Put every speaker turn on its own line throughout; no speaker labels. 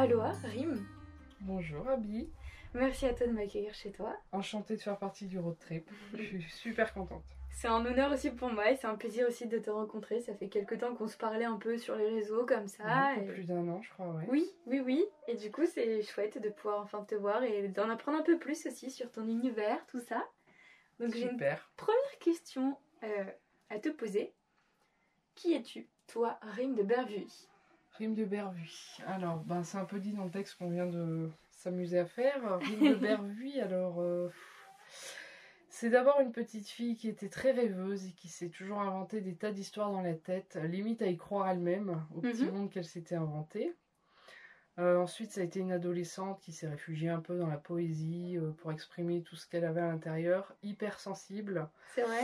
Aloha, Rim.
Bonjour Abby.
Merci à toi de m'accueillir chez toi.
Enchantée de faire partie du road trip. Je suis super contente.
C'est un honneur aussi pour moi et c'est un plaisir aussi de te rencontrer. Ça fait quelques temps qu'on se parlait un peu sur les réseaux comme ça.
Un peu
et-
plus d'un an, je crois, ouais.
Oui, oui, oui. Et du coup, c'est chouette de pouvoir enfin te voir et d'en apprendre un peu plus aussi sur ton univers, tout ça. Donc j'ai une première question euh, à te poser. Qui es-tu, toi, Rim de Bervuy
Rime de Bervuy. Alors, ben, c'est un peu dit dans le texte qu'on vient de s'amuser à faire. Rime de Bervuy, alors. euh, C'est d'abord une petite fille qui était très rêveuse et qui s'est toujours inventé des tas d'histoires dans la tête, limite à y croire elle-même, au petit
Mhm.
monde qu'elle s'était inventé. Euh, ensuite, ça a été une adolescente qui s'est réfugiée un peu dans la poésie euh, pour exprimer tout ce qu'elle avait à l'intérieur, hyper sensible.
C'est vrai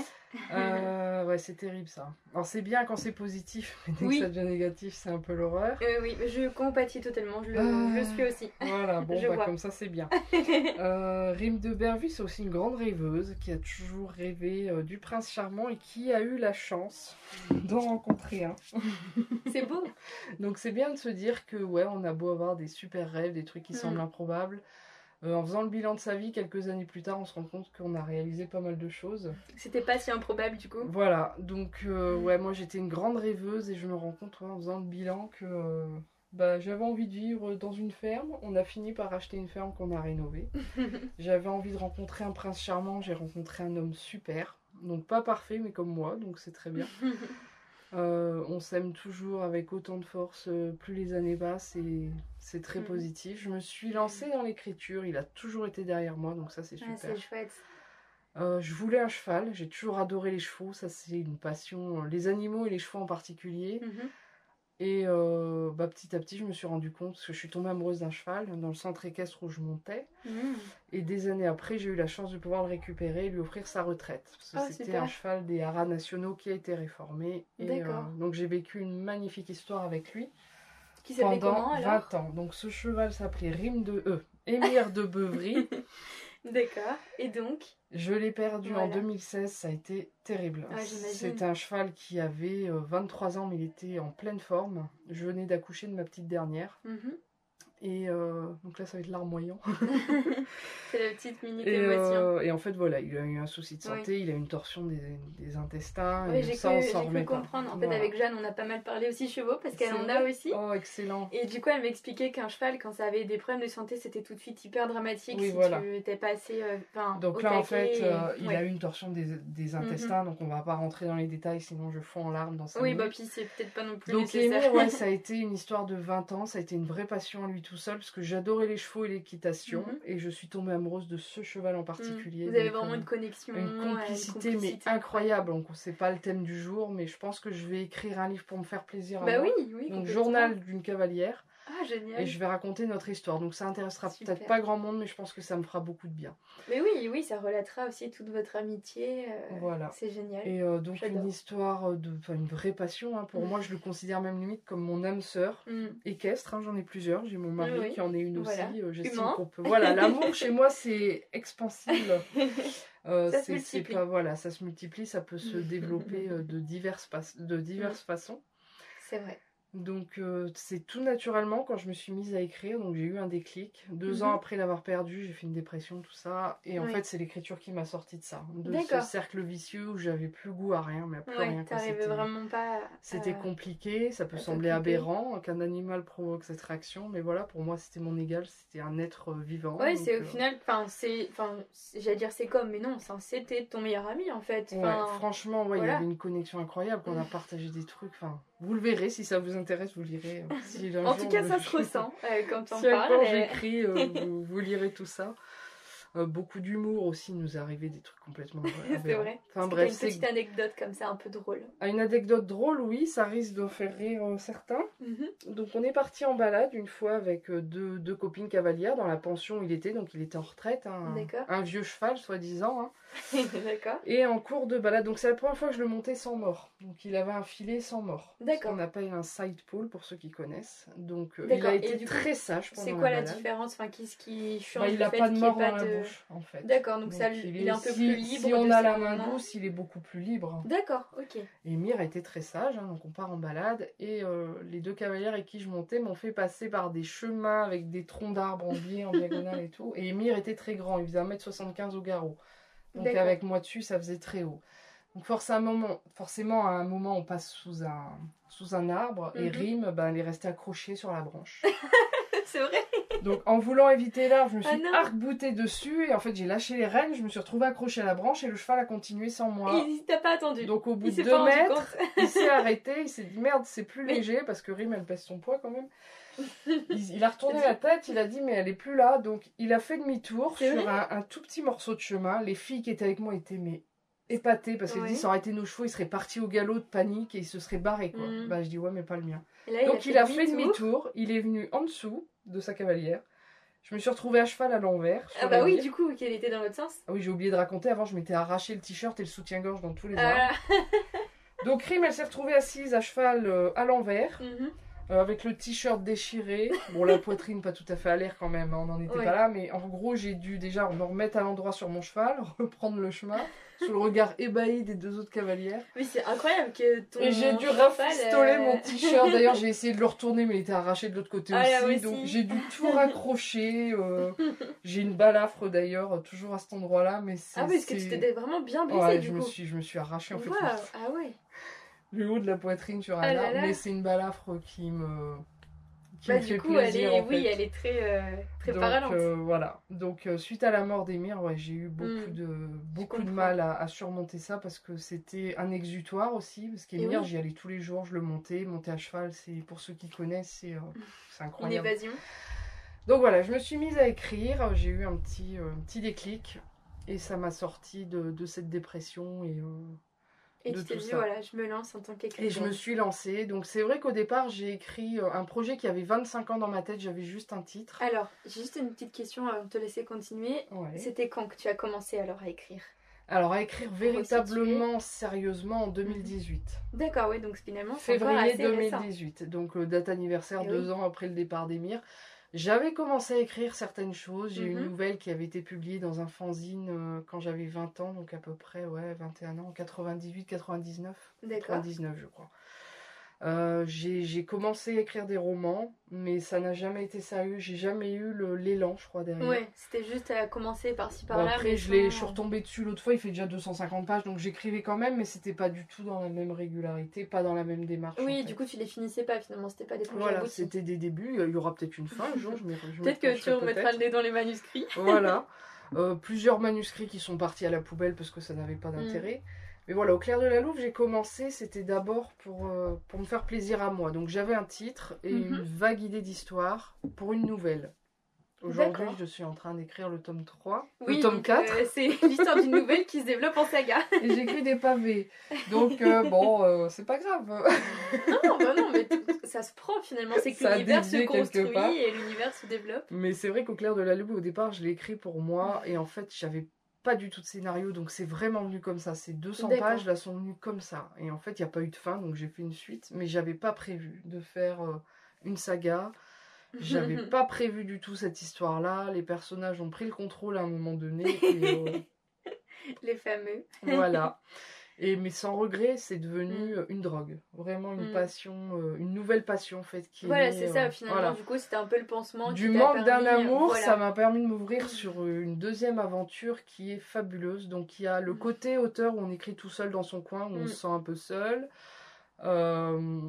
Euh, ouais, c'est terrible ça. Alors c'est bien quand c'est positif, mais dès
Oui.
que ça devient négatif, c'est un peu l'horreur.
Oui, je compatis totalement. Je le,
Ah.
suis aussi.
Voilà, bon, bah,
vois.
comme ça c'est bien. Rime de Bervuy, c'est aussi une grande rêveuse qui a toujours rêvé du prince charmant et qui a eu la chance d'en rencontrer un.
c'est beau.
Donc c'est bien de se dire que ouais, on a beau avoir des super rêves, des trucs qui
Mm.
semblent improbables. Euh, en faisant le bilan de sa vie, quelques années plus tard, on se rend compte qu'on a réalisé pas mal de choses.
C'était pas si improbable du coup.
Voilà, donc euh, ouais, moi j'étais une grande rêveuse et je me rends compte ouais, en faisant le bilan que euh, bah, j'avais envie de vivre dans une ferme. On a fini par acheter une ferme qu'on a rénovée. J'avais envie de rencontrer un prince charmant, j'ai rencontré un homme super. Donc pas parfait, mais comme moi, donc c'est très bien. Euh, on s'aime toujours avec autant de force, euh, plus les années passent et c'est très
Mhm.
positif. Je me suis lancée dans l'écriture, il a toujours été derrière moi, donc ça c'est
Ah,
super.
c'est chouette.
Euh, je voulais un cheval, j'ai toujours adoré les chevaux, ça c'est une passion, les animaux et les chevaux en particulier.
Mhm.
Et euh, bah, petit à petit, je me suis rendu compte, parce que je suis tombée amoureuse d'un cheval dans le centre équestre où je montais.
Mhm.
Et des années après, j'ai eu la chance de pouvoir le récupérer et lui offrir sa retraite. Parce que
Oh,
c'était un cheval des haras nationaux qui a été réformé. Et,
D'accord.
euh, donc j'ai vécu une magnifique histoire avec lui
Qui
pendant
comment alors?
20 ans. Donc ce cheval s'appelait Rime de E, Émir de Beuvry.
D'accord. Et donc
Je l'ai perdu en
Voilà.
2016, ça a été terrible.
Ah.
C'est un cheval qui avait euh, 23 ans, mais il était en pleine forme. Je venais d'accoucher de ma petite dernière.
Mhm.
Et euh, donc là, ça va être larmoyant.
C'est la petite minute
Et, euh, et en fait, voilà, il a eu un souci de santé, il a eu une torsion des, des intestins.
Oui, j'ai
ça,
cru,
on
j'ai
s'en
cru
pas.
comprendre. En fait,
Voilà.
avec Jeanne, on a pas mal parlé aussi chevaux parce qu'elle en a aussi.
Oh, excellent.
Et du coup, elle m'expliquait qu'un cheval, quand ça avait des problèmes de santé, c'était tout de suite hyper dramatique
Oui,
si
voilà.
tu étais passé. euh, enfin,
Donc là, en fait,
et-
euh, il
ouais. Mhm.
a eu une torsion des, des intestins, donc on va pas rentrer dans les détails, sinon je fonds en larmes dans sa
Oui, bah puis c'est peut-être pas non plus
Donc
nécessaire.
Émir, ouais, ça a été une histoire de 20 ans, ça a été une vraie passion à lui tout seul, parce que j'adorais les chevaux et l'équitation,
Mhm.
et je suis tombée amoureuse de ce cheval en particulier.
Vous avez vraiment
euh,
une connexion,
une
euh,
complicité,
une
mais incroyable. Donc c'est pas le thème du jour, mais je pense que je vais écrire un livre pour me faire plaisir. à
Bah
moi.
oui, oui.
Donc journal d'une cavalière,
Ah, génial.
et je vais raconter notre histoire. Donc ça intéressera peut-être pas grand monde, mais je pense que ça me fera beaucoup de bien.
Mais oui, oui, ça relatera aussi toute votre amitié. euh,
Voilà.
C'est génial.
Et euh, donc une histoire de, enfin une vraie passion. hein. Pour
Mhm.
moi, je le considère même limite comme mon âme sœur.
Mm.
équestre, hein, j'en ai plusieurs. J'ai mon mari
Oui,
qui en est une
Voilà.
aussi. euh, J'estime qu'on peut. Voilà, l'amour chez moi c'est expansible. Euh,
Ça se
pas voilà, ça se multiplie, ça peut se développer de diverses de diverses façons.
C'est vrai.
Donc euh, c'est tout naturellement quand je me suis mise à écrire, donc j'ai eu un déclic. Deux
Mhm.
ans après l'avoir perdu, j'ai fait une dépression, tout ça, et en
Oui.
fait c'est l'écriture qui m'a sorti de ça, de ce cercle vicieux où j'avais plus goût à rien, mais à plus rien.
Ouais,
quoi.
t'arrivais
C'était-
vraiment pas. à-
c'était compliqué, ça peut sembler aberrant qu'un animal provoque cette réaction, mais voilà, pour moi c'était mon égal, c'était un être euh, vivant.
Ouais, c'est au
euh,
final, enfin, c'est, enfin, j'allais dire c'est comme, mais non, c'était ton meilleur ami en fait.
ouais, franchement, ouais, il y avait une connexion incroyable, qu'on a partagé des trucs, enfin, vous le verrez, si ça vous intéresse, vous lirez. euh, si
en tout cas, ça se ressent euh, quand on
Si
parle. et-
j'écris, euh, vous, vous lirez tout ça. Euh, beaucoup d'humour aussi, nous est arrivé des trucs complètement
C'est vrai.
Enfin bref,
une petite anecdote comme ça, un peu drôle.
Ah, une anecdote drôle, oui, ça risque de faire rire euh, certains.
Mhm.
Donc on est parti en balade une fois avec euh, deux, deux copines cavalières dans la pension où il était, donc il était en retraite, hein, un vieux cheval soi-disant, hein,
D'accord.
et en cours de balade. Donc c'est la première fois que je le montais sans mort. Donc il avait un filet sans mort.
D'accord.
On appelle un side pole pour ceux qui connaissent. Donc euh, il
D'accord.
a été
coup,
très sage pendant
C'est quoi la différence? Enfin, qu'est-ce qui change
Bah, il
le
a
fait
pas de mort dans la
de...
gauche, en fait.
D'accord, donc, ça,
Donc,
il, est, un peu
si,
plus libre.
Si on a la main douce, il est beaucoup plus libre.
D'accord, ok.
Et Mire était très sage, hein, donc on part en balade. Et euh, les deux cavalières avec qui je montais m'ont fait passer par des chemins avec des troncs d'arbres en biais, en diagonale et tout. Et Mire était très grand, il faisait 1m75 au garrot. Donc avec moi dessus, ça faisait très haut. Donc forcément, forcément à un moment, on passe sous un, sous un arbre et
Mhm.
Rime, ben, elle est restée accrochée sur la branche.
C'est vrai
Donc en voulant éviter l'arbre, je me
Ah
suis arc-boutée dessus et en fait j'ai lâché les rênes, je me suis retrouvée accrochée à la branche et le cheval a continué sans moi.
Il t'a pas attendu.
Donc au bout
il
de deux mètres, il s'est arrêté, il s'est dit merde, c'est plus léger parce que Rime elle pèse son poids quand même. Il, il a retourné la tête, il a dit mais elle est plus là, donc il a fait demi-tour sur un, un tout petit morceau de chemin. Les filles qui étaient avec moi étaient mais épatées parce
Ouais.
disent ça aurait été nos chevaux, ils seraient partis au galop de panique et ils se seraient barrés quoi.
Mhm.
Bah je dis ouais mais pas le mien.
Là,
Donc il a fait
demi-tour.
demi-tour, il est venu en dessous de sa cavalière. Je me suis retrouvée à cheval à l'envers.
Ah bah oui, du coup, qu'elle était dans l'autre sens.
Ah oui, j'ai oublié de raconter, avant je m'étais arraché le t-shirt et le soutien-gorge dans tous les arbres.
Ah,
Donc Rime, elle s'est retrouvée assise à cheval euh, à l'envers,
mhm.
Euh, avec le t-shirt déchiré. Bon, la poitrine pas tout à fait à l'air quand même, hein, on n'en était
Ouais.
pas là, mais en gros, j'ai dû déjà me remettre à l'endroit sur mon cheval, reprendre le chemin, sous le regard ébahi des deux autres cavalières.
Mais c'est incroyable que ton.
Et j'ai dû rafistoler
euh,
mon t-shirt. D'ailleurs, j'ai essayé de le retourner, mais il était arraché de l'autre côté
Ah, là
aussi.
aussi.
Donc, j'ai dû tout raccrocher. euh, j'ai une balafre d'ailleurs, toujours à cet endroit-là. Mais c'est.
Ah oui, parce que tu t'étais vraiment bien blessé
Ouais,
du
je me,
coup.
suis, je me suis arraché en fait
Ah ouais.
Le haut de la poitrine sur un
Ah
arbre. Mais c'est une balafre qui me. Qui
Bah
me fait
du coup, elle est,
en
oui,
fait.
elle est très, euh, très
Donc, euh, voilà. Donc euh, suite à la mort d'Emir, ouais, j'ai eu beaucoup
Mm.
de beaucoup de mal à, à surmonter ça parce que c'était un exutoire aussi. Parce qu'Emir,
oui.
j'y allais tous les jours, je le montais, monter à cheval, c'est pour ceux qui connaissent, c'est euh, c'est
Une
incroyable.
évasion.
Donc voilà, je me suis mise à écrire, j'ai eu un petit euh, un petit déclic et ça m'a sorti de, de cette dépression et
Et
de
tu t'es
tout
dit,
ça.
voilà, je me lance en tant qu'écrivain.
et je me suis lancée. Donc c'est vrai qu'au départ, j'ai écrit euh, un projet qui avait 25 ans dans ma tête, j'avais juste un titre.
Alors, j'ai juste une petite question avant de te laisser continuer.
Ouais.
C'était quand que tu as commencé alors à écrire?
Alors à écrire véritablement sérieusement en 2018.
D'accord, oui, donc finalement, c'est encore
Février
assez récent.
2018, donc euh, date anniversaire
Eh
deux
oui.
ans après le départ d'Emir. J'avais commencé à écrire certaines choses. J'ai eu une
Mhm.
nouvelle qui avait été publiée dans un fanzine euh, quand j'avais 20 ans, donc à peu près ouais, 21 ans, 98, 99.
D'accord.
99 je crois. Euh, j'ai commencé à écrire des romans, mais ça n'a jamais été sérieux. J'ai jamais eu l'élan, je crois, derrière.
Ouais, c'était juste à commencer par-ci par-là.
après, je, suis retombée dessus l'autre fois, il fait déjà 250 pages, donc j'écrivais quand même, mais c'était pas du tout dans la même régularité, pas dans la même démarche. en
Oui,
fait.
du coup, tu les finissais pas finalement, c'était pas des projets
Voilà, c'était des débuts, il y aura peut-être une fin un jour, je je
Peut-être que tu remettras le nez dans les manuscrits.
Voilà. Euh, plusieurs manuscrits qui sont partis à la poubelle parce que ça n'avait pas d'intérêt. Mais voilà, au clair de la Louve, j'ai commencé, c'était d'abord pour, euh, pour me faire plaisir à moi. Donc j'avais un titre et
Mhm.
une vague idée d'histoire pour une nouvelle. Aujourd'hui, je suis en train d'écrire le tome 3,
Oui,
le tome
donc,
4.
euh, c'est l'histoire d'une nouvelle qui se développe en saga.
et j'écris des pavés. Donc, euh, bon, c'est pas grave.
non, bah non, mais ça se prend finalement. C'est que l'univers se construit
part.
et l'univers se développe.
Mais c'est vrai qu'au clair de la lune, au départ, je l'ai écrit pour moi. Et en fait, j'avais pas du tout de scénario. Donc, c'est vraiment venu comme ça. Ces 200
D'accord.
pages, là, sont venues comme ça. Et en fait, il n'y a pas eu de fin. Donc, j'ai fait une suite. Mais j'avais pas prévu de faire euh, une saga. J'avais pas prévu du tout cette histoire-là. Les personnages ont pris le contrôle à un moment donné. Et, euh,
Les fameux.
Voilà. Et mais sans regret, c'est devenu
Mm.
euh, une drogue, vraiment une
Mm.
passion, euh, une nouvelle passion en fait. Qui
Voilà, c'est
euh,
ça, finalement.
voilà.
Du coup, c'était un peu le pansement.
Du
qui
manque d'un
euh,
amour,
voilà.
ça m'a permis de m'ouvrir sur euh, une deuxième aventure qui est fabuleuse. Donc il y a le
Mm.
côté auteur où on écrit tout seul dans son coin, où on se sent un peu seul. Euh,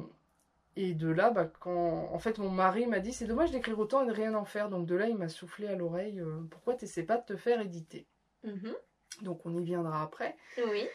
et de là, bah, quand en fait mon mari m'a dit c'est dommage d'écrire autant et de rien en faire. Donc de là, il m'a soufflé à l'oreille euh, pourquoi t'essaies pas de te faire éditer?
Mhm.
Donc on y viendra après.
Oui.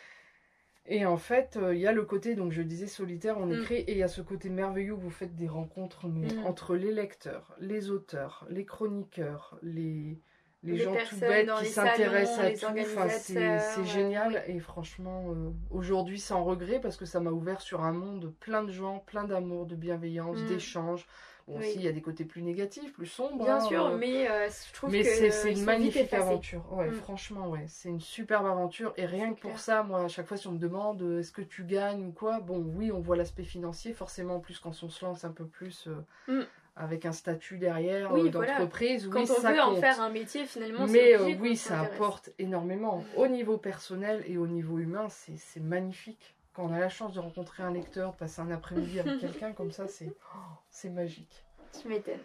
Et en fait, euh, il y a le côté, donc je disais solitaire, on
Mm.
écrit, et il y a ce côté merveilleux où vous faites des rencontres mais
Mm.
entre les lecteurs, les auteurs, les chroniqueurs, les, les,
Les
gens tout bêtes qui s'intéressent à tout. Enfin, c'est
ouais,
génial. Et franchement, euh, aujourd'hui, sans regret, parce que ça m'a ouvert sur un monde plein de gens, plein d'amour, de bienveillance,
Mm.
d'échanges. Bon,
Oui.
aussi, il y a des côtés plus négatifs, plus sombres.
Bien
hein,
sûr,
euh,
mais euh, je trouve
mais
que
c'est une magnifique aventure. Ouais,
Mm.
franchement, ouais. C'est une superbe aventure. Et rien que pour ça, moi, à chaque fois, si on me demande euh, est-ce que tu gagnes ou quoi, bon, oui, on voit l'aspect financier. Forcément, en plus, quand on se lance un peu plus
Mm.
avec un statut derrière
Oui,
euh,
voilà.
d'entreprise,
Quand on
ça
veut en faire un métier, finalement,
Mais oui, ça apporte énormément. Au niveau personnel et au niveau humain, c'est magnifique. Quand on a la chance de rencontrer un lecteur, de passer un après-midi avec quelqu'un comme ça, c'est oh, c'est magique.
Tu m'étonnes.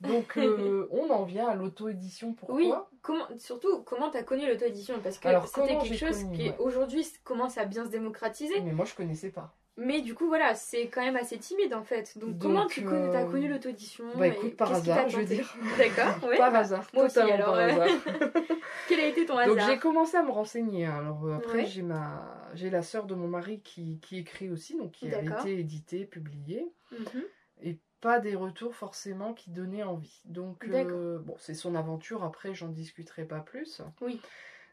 Donc, euh, on en vient à l'auto-édition. Pourquoi
Oui, comment, surtout, comment t'as connu l'auto-édition? Parce que c'était quelque chose
connu,
qui
ouais.
aujourd'hui commence à bien se démocratiser.
Mais moi, je connaissais pas.
Mais du coup, voilà, c'est quand même assez timide en fait. Donc,
Donc,
comment tu t'as
euh,
connu l'auto-édition
bah, écoute, par hasard, je veux dire.
D'accord, ouais.
par hasard,
moi aussi, alors,
par
euh,
hasard.
Quel a été ton hasard
Donc j'ai commencé à me renseigner. hein. Alors euh, après
Ouais.
j'ai ma j'ai la sœur de mon mari qui, qui écrit aussi, donc qui a été édité, publié,
Mhm.
et pas des retours forcément qui donnaient envie. Donc euh, bon c'est son aventure. Après j'en discuterai pas plus.
Oui.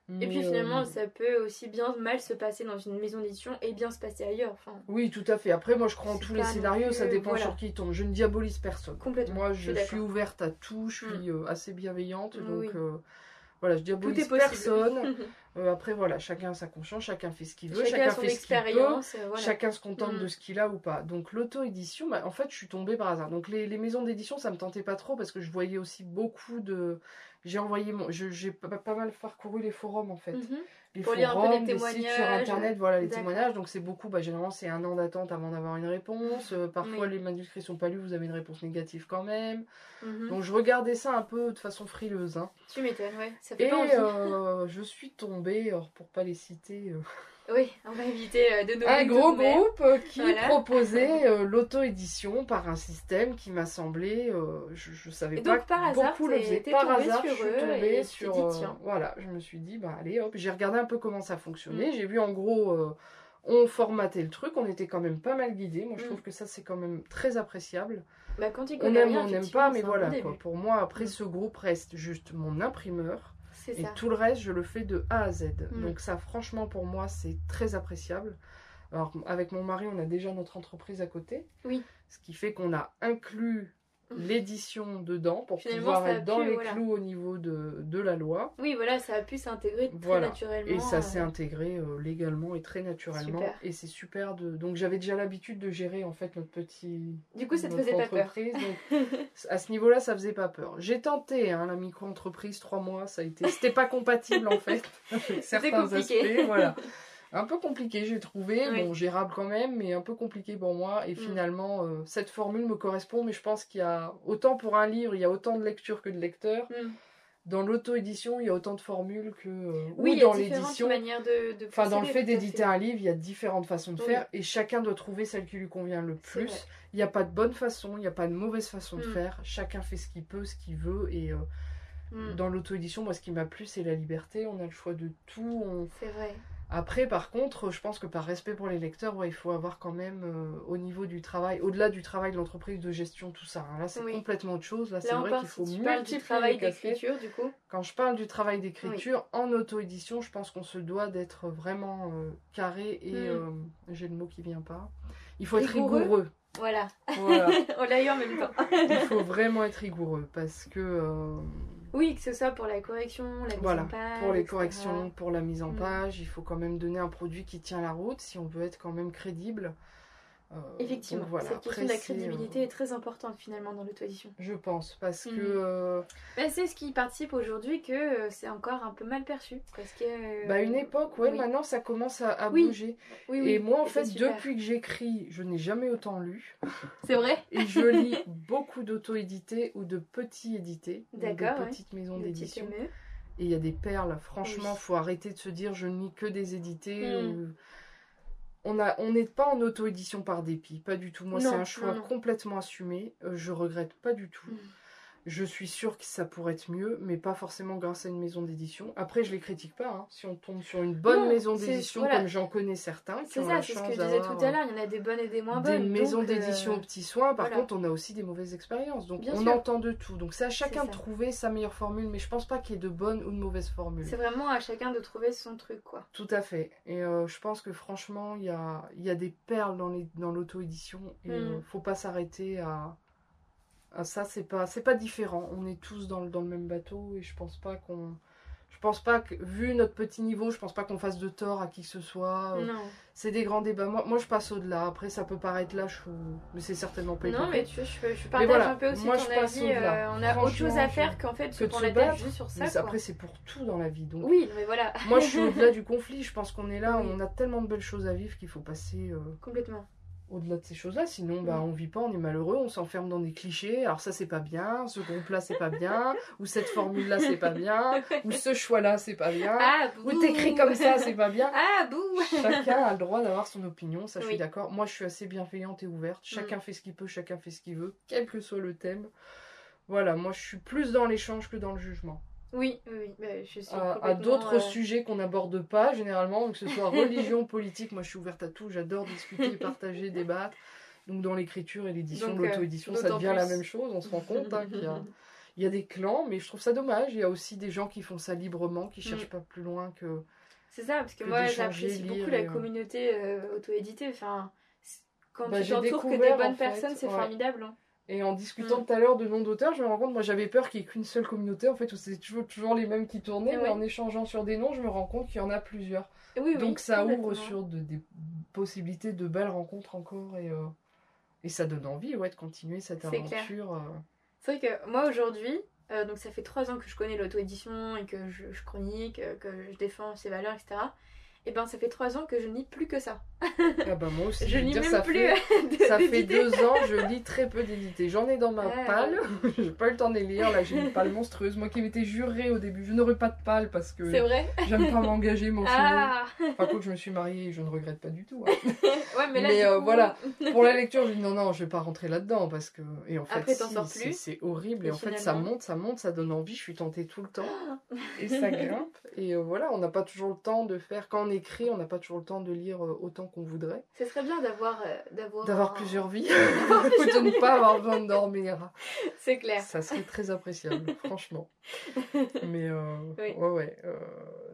Mais,
Et puis
euh,
finalement, ça peut aussi bien mal se passer dans une maison d'édition et bien se passer ailleurs. Enfin,
Oui, tout à fait. Après, moi, je crois en tous les scénarios, ça dépend
voilà.
sur qui tombe. Je ne diabolise personne.
complètement.
Moi,
je
je
suis
ouverte à tout, je suis euh, assez bienveillante, donc
Oui.
euh, voilà, je diabolise personne. Euh, après, voilà, chacun a sa conscience, chacun fait ce qu'il veut,
chacun
fait ce qu'il peut.
euh, voilà.
Chacun se contente
Mm.
de ce qu'il a ou pas. Donc l'auto-édition, bah, en fait, je suis tombée par hasard. Donc les, les maisons d'édition, ça me tentait pas trop parce que je voyais aussi beaucoup de. J'ai envoyé mon. J'ai pas, pas mal parcouru les forums en fait.
Mhm.
Les
Pour
forums, les sites sur internet, voilà les témoignages. Donc c'est beaucoup. Bah, généralement, c'est un an d'attente avant d'avoir une réponse. Euh, parfois,
Oui.
les manuscrits sont pas lus, vous avez une réponse négative quand même.
Mhm.
Donc je regardais ça un peu de façon frileuse. hein.
Tu m'étonnes, ouais. Ça fait
Et
pas
euh, je suis tombée, alors pour pas les citer. euh,
Oui, on va éviter euh, de nommer
un gros
même.
groupe euh, qui
Voilà.
proposait euh, l'auto-édition par un système qui m'a semblé, euh, je, je savais
Et
pas
donc, par hasard,
beaucoup le faisaient. Par hasard,
sur
je suis tombée
et
sur,
dit,
euh,
tiens.
voilà, je me suis dit bah allez hop, j'ai regardé un peu comment ça
Mm.
fonctionnait, j'ai vu en gros on formatait le truc, on était quand même pas mal guidés. Moi je
Mm.
trouve que ça c'est quand même très appréciable.
Bah, quand
On aime,
rien,
on n'aime pas, mais voilà quoi. Pour moi après
Mm.
ce groupe reste juste mon imprimeur. Et
ça.
tout le reste, je le fais de A à Z.
Mm.
Donc ça, franchement, pour moi, c'est très appréciable. Alors, avec mon mari, on a déjà notre entreprise à côté.
Oui.
Ce qui fait qu'on a inclus. l'édition dedans pour
Finalement,
pouvoir être dans les
voilà.
clous au niveau de, de la loi.
Oui, voilà, ça a pu s'intégrer très
Voilà.
naturellement.
Et ça s'est
euh,
intégré euh, légalement et très naturellement.
Super.
Et c'est super de... Donc j'avais déjà l'habitude de gérer en fait notre petit...
Du coup, ça te faisait pas peur.
Donc à ce niveau-là, ça faisait pas peur. J'ai tenté hein, la micro-entreprise, trois mois, ça a été... C'était pas compatible en fait avec certains
compliqué.
aspects. Voilà. Un peu compliqué, j'ai trouvé.
Oui.
Bon, gérable quand même, mais un peu compliqué pour moi. Et
Mm.
finalement, euh, cette formule me correspond, mais je pense qu'il y a autant pour un livre, il y a autant de lectures que de lecteurs.
Mm.
Dans l'auto-édition, il y a autant de formules que. euh,
Oui,
ou dans
différentes
l'édition.
manières de, de
Enfin, dans le fait d'éditer un livre, il y a différentes façons de
Oui.
faire et chacun doit trouver celle qui lui convient le plus. Il n'y a pas de bonne façon, il n'y a pas de mauvaise façon de
Mm.
faire. Chacun fait ce qu'il peut, ce qu'il veut. Et euh, dans l'auto-édition, moi, ce qui m'a plu, c'est la liberté. On a le choix de tout. on-
C'est vrai.
Après, par contre, je pense que par respect pour les lecteurs, ouais, il faut avoir quand même euh, au niveau du travail, au-delà du travail de l'entreprise de gestion, tout ça. hein. Là, c'est
Oui.
complètement autre chose. Là, c'est
Là,
vrai qu'il
si
faut
du
multiplier
travail d'écriture, du coup.
Quand je parle du travail d'écriture, en auto-édition, je pense qu'on se doit d'être vraiment euh, carré et
Mm.
euh, j'ai le mot qui vient pas. Il faut être
Rigoureux. Voilà.
Voilà.
On l'a eu en même temps.
Il faut vraiment être rigoureux parce que
Oui, que ce soit pour la correction, la mise
Voilà,
en page.
pour les
etc.
corrections, pour la mise en
Mm.
page, il faut quand même donner un produit qui tient la route si on veut être quand même crédible. Euh,
Effectivement,
donc voilà.
cette question
Après,
de la crédibilité
euh,
est très importante finalement dans l'auto-édition.
Je pense parce
Mhm.
que euh,
Bah, c'est ce qui participe aujourd'hui que euh, c'est encore un peu mal perçu. Parce que. euh,
bah, une époque, ouais,
oui.
maintenant ça commence à, à
Oui,
bouger.
Oui, oui.
Et moi, en fait, depuis que j'écris, je n'ai jamais autant lu.
C'est vrai?
Et je lis beaucoup d'auto-édités ou de petits édités, de
ouais.
petites maisons d'édition. Et il y a des perles. Franchement,
Oui.
faut arrêter de se dire je ne lis que des édités.
Mm.
ou- On n'est pas en auto-édition par dépit, pas du tout. Moi, c'est un choix
non, non.
complètement assumé. Euh, je regrette pas du tout.
Mm.
Je suis sûre que ça pourrait être mieux, mais pas forcément grâce à une maison d'édition. Après, je les critique pas. hein. Si on tombe sur une bonne
Non,
maison d'édition,
voilà.
comme j'en connais certains,
C'est ça, c'est ce que je disais tout à l'heure. Il y en a des bonnes et des moins
des
bonnes.
maisons
donc, euh,
d'édition aux petits soins. Par
voilà.
contre, on a aussi des mauvaises expériences. Donc,
Bien
on
sûr.
entend de tout. Donc, c'est à chacun de trouver sa meilleure formule. Mais je pense pas qu'il y ait de bonnes ou de mauvaises formules.
C'est vraiment à chacun de trouver son truc, quoi.
Tout à fait. Et euh, je pense que franchement, il y a, il y a des perles dans l'auto-édition. et
Mm.
euh, faut pas s'arrêter à, à ça. C'est pas, c'est pas différent. On est tous dans, le- dans le même bateau. Et je pense pas qu'on. Je pense pas que, vu notre petit niveau, je pense pas qu'on fasse de tort à qui que ce soit. Euh,
Non.
C'est des grands débats. Moi, moi, je passe au-delà. Après, ça peut paraître lâche, ou... mais c'est certainement pas
Non, mais tu vois, je, je partage
voilà,
un peu aussi
moi,
ton
je
avis. euh, on a autre chose à faire qu'en fait
que
se prendre la tête juste sur ça.
Mais
quoi.
après, c'est pour tout dans la vie. Donc,
Oui, mais voilà.
moi, je suis au-delà du conflit. Je pense qu'on est là,
Oui.
on a tellement de belles choses à vivre qu'il faut passer euh,
Complètement.
Au-delà de ces choses-là. Sinon, bah,
Mm.
on vit pas, on est malheureux, on s'enferme dans des clichés. Alors, ça, c'est pas bien. Ce groupe-là, c'est pas bien. ou cette formule-là, c'est pas bien. ou ce choix-là, c'est pas bien.
Ah,
ou t'écris comme ça, c'est pas bien.
Ah, bouh
Chacun a le droit d'avoir son opinion, ça je suis d'accord. Moi je suis assez bienveillante et ouverte. Chacun fait ce qu'il peut, chacun fait ce qu'il veut, quel que soit le thème. Voilà, moi je suis plus dans l'échange que dans le jugement.
Oui, oui, bah, je suis
À, à d'autres
euh,
sujets qu'on n'aborde pas généralement, que ce soit religion, politique, moi je suis ouverte à tout, j'adore discuter, partager, débattre. Donc dans l'écriture et l'édition,
Donc, euh,
l'auto-édition, ça devient la même chose, on se rend compte hein, qu'il y a, il y a des clans, mais je trouve ça dommage. Il y a aussi des gens qui font ça librement, qui cherchent
Mm.
pas plus loin que...
C'est ça, parce que,
que
moi j'apprécie beaucoup la
euh,
communauté euh, auto-éditée. Enfin, quand
Bah,
tu t'entoures que des bonnes personnes, c'est
ouais.
formidable. hein.
Et en discutant
Mm.
tout à l'heure de noms d'auteurs, je me rends compte, moi j'avais peur qu'il n'y ait qu'une seule communauté, en fait, où c'est toujours, toujours les mêmes qui tournaient,
Et
mais
ouais.
en échangeant sur des noms, je me rends compte qu'il y en a plusieurs.
Oui, oui,
Donc ça ouvre sur de- des possibilités de belles rencontres encore, et, euh, et ça donne envie ouais, de continuer cette
C'est clair.
aventure. euh.
C'est vrai que moi aujourd'hui, euh, donc ça fait trois ans que je connais l'auto-édition et que je, je chronique, euh, que je défends ses valeurs, etc. Et ben ça fait trois ans que je lis plus que ça.
Ah bah moi aussi,
Je lis
dire,
même
ça
plus
fait,
de-
ça fait deux ans, je lis très peu d'éditer. J'en ai dans ma
Ah,
palle, j'ai pas eu le temps de les lire, là j'ai une palle monstrueuse. Moi qui m'étais jurée au début, je n'aurais pas de palle parce que
C'est vrai?
j'aime pas m'engager, m'enfiler.
Ah
quoi que je me suis mariée, je ne regrette pas du tout. hein.
Ouais, mais là,
Mais, euh,
coup,
voilà. Pour la lecture, je dis non, non, je vais pas rentrer là-dedans parce que. Et en fait,
Après, t'en
si,
sors
c'est-
plus.
c'est horrible. Et,
Et
en fait, ça monte, ça monte, ça donne envie. Je suis tentée tout le temps. Et ça grimpe. Et euh, voilà, on n'a pas toujours le temps de faire. Quand on écrit, on n'a pas toujours le temps de lire euh, qu'on voudrait.
Ce serait bien d'avoir euh, d'avoir
D'avoir
un-
plusieurs vies. De ne pas avoir besoin de dormir.
C'est clair.
Ça serait très appréciable, franchement. Mais euh,
Oui.
ouais, ouais. euh,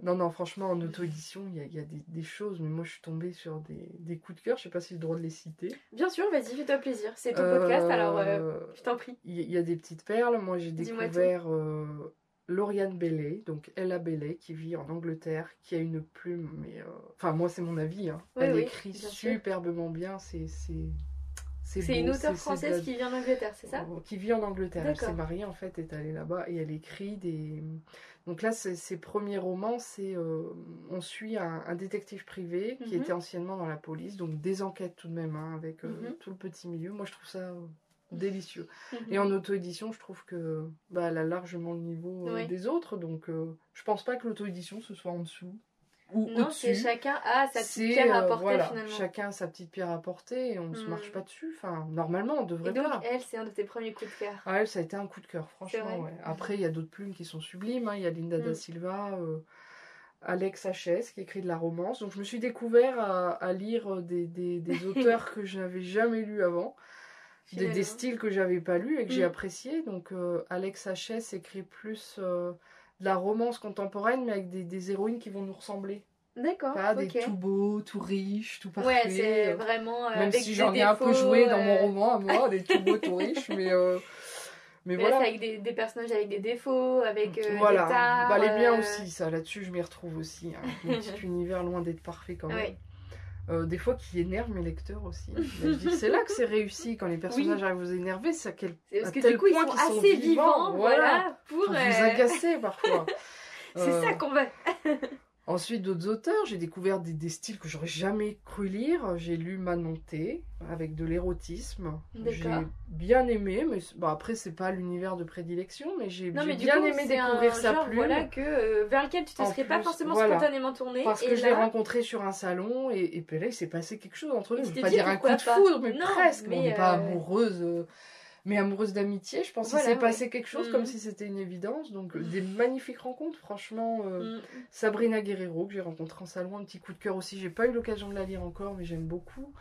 Non, non, franchement, en auto-édition, il y a, il y a des, des choses. Mais moi, je suis tombée sur des, des coups de cœur. Je sais pas si j'ai le droit de les citer.
Bien sûr, vas-y, fais-toi plaisir. C'est ton podcast, alors je t'en prie.
Il y, y a des petites perles. Moi, j'ai découvert Lauriane Bailey, donc Ella Bailey, qui vit en Angleterre, qui a une plume. Mais euh, enfin, moi, c'est mon avis. hein.
Oui,
Elle
oui,
écrit
bien
superbement bien. C'est c'est
une auteure française qui vient d'Angleterre, c'est ça?
Qui vit en Angleterre. Elle s'est mariée en fait, est allée là-bas et elle écrit des. Donc là, ses premiers romans, c'est euh, on suit un, un détective privé qui
Mhm.
était anciennement dans la police, donc des enquêtes tout de même hein, avec euh,
Mhm.
tout le petit milieu. Moi, je trouve ça délicieux.
Mhm.
Et en auto-édition, je trouve que bah, elle a largement le niveau euh, des autres, donc euh, je pense pas que l'auto-édition ce soit en dessous ou
Non, c'est chacun a sa petite pierre à
euh,
apporter
voilà,
finalement.
chacun a sa petite pierre à apporter et on ne se
Mhm.
marche pas dessus. Enfin, normalement, on devrait
Et donc,
pas.
elle, c'est un de tes premiers coups de cœur.
Ah, elle, ça a été un coup de cœur, franchement. ouais. Après, il y a d'autres plumes qui sont sublimes. hein. Il y a Linda da
Mm.
Silva, euh, Alex H.S. qui écrit de la romance. Donc, je me suis découvert à, à lire des, des- des auteurs que je n'avais jamais lus avant, des, styles que j'avais pas lus et que j'ai
Mm.
appréciés. Donc, euh, Alex H.S. écrit plus euh, de la romance contemporaine, mais avec des, des héroïnes qui vont nous ressembler.
D'accord,
Pas des tout beaux, tout riches, tout parfaits.
Ouais, c'est
euh,
vraiment. euh,
même
avec
si j'en ai un peu joué dans mon roman à moi, des tout beaux, tout riches, mais, mais
Mais là,
voilà.
avec des, des personnages avec des défauts, avec
voilà,
des tares.
bah, les biens
euh,
aussi, ça là-dessus je m'y retrouve aussi. Hein. Mon petit univers loin d'être parfait quand même.
Ouais.
Euh, des fois qui énerve mes lecteurs aussi. C'est là que c'est réussi quand les personnages arrivent à vous énerver, c'est à quel
parce
à
que
tel
du coup, ils
point
sont
qu'ils sont
assez
vivants,
vivants,
voilà,
voilà, pour.
pour
euh,
vous agacer parfois.
C'est
Euh,
ça qu'on veut.
Ensuite, d'autres auteurs, j'ai découvert des, des styles que j'aurais jamais cru lire. J'ai lu Manon T, avec de l'érotisme. J'ai bien aimé, mais bon, après, c'est pas l'univers de prédilection, mais j'ai
Non,
j'ai
mais du
bien
coup,
aimé
c'est
découvrir
un
sa
genre,
plume.
voilà, que, euh, vers lequel tu te
En
serais pas forcément
voilà.
spontanément tourné.
Parce
et
que je l'ai rencontré sur un salon, et, et puis là, il s'est passé quelque chose entre nous. Je vais pas dire un coup de foudre, mais
Non,
presque.
mais,
on n'est pas
euh,
amoureuse, euh, mais amoureuse d'amitié. Je pense
Voilà,
qu'il s'est
ouais.
passé quelque chose comme
Mhm.
si c'était une évidence. Donc, euh, des magnifiques rencontres, franchement. euh,
mm,
Sabrina Guerrero, que j'ai rencontrée en salon, un petit coup de cœur aussi. J'ai pas eu l'occasion de la lire encore, mais j'aime beaucoup.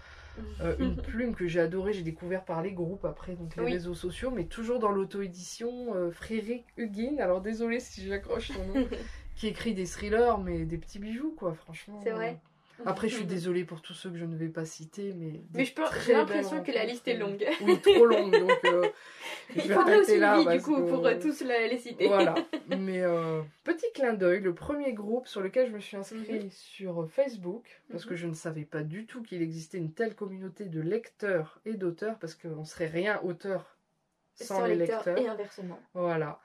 Euh, une plume que j'ai adorée, j'ai découvert par les groupes après, donc les
Oui.
réseaux sociaux, mais toujours dans l'auto-édition. Euh, Frédéric Huguin, alors désolé si j'accroche son nom, qui écrit des thrillers, mais des petits bijoux, quoi, franchement.
C'est vrai.
Après, je suis désolée pour tous ceux que je ne vais pas citer, mais.
Mais je j'ai l'impression que la liste est longue.
Oui, trop longue, donc euh, je
Il faudrait aussi
là.
vie, du coup,
que-
pour euh, tous la- les citer.
Voilà. Mais euh, petit clin d'œil, le premier groupe sur lequel je me suis inscrite
Mhm.
sur Facebook, parce que
Mhm.
je ne savais pas du tout qu'il existait une telle communauté de lecteurs et d'auteurs, parce qu'on serait rien auteur sans,
Sans
les
lecteur
lecteurs.
et inversement.
Voilà.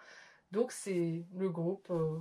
Donc c'est le groupe euh,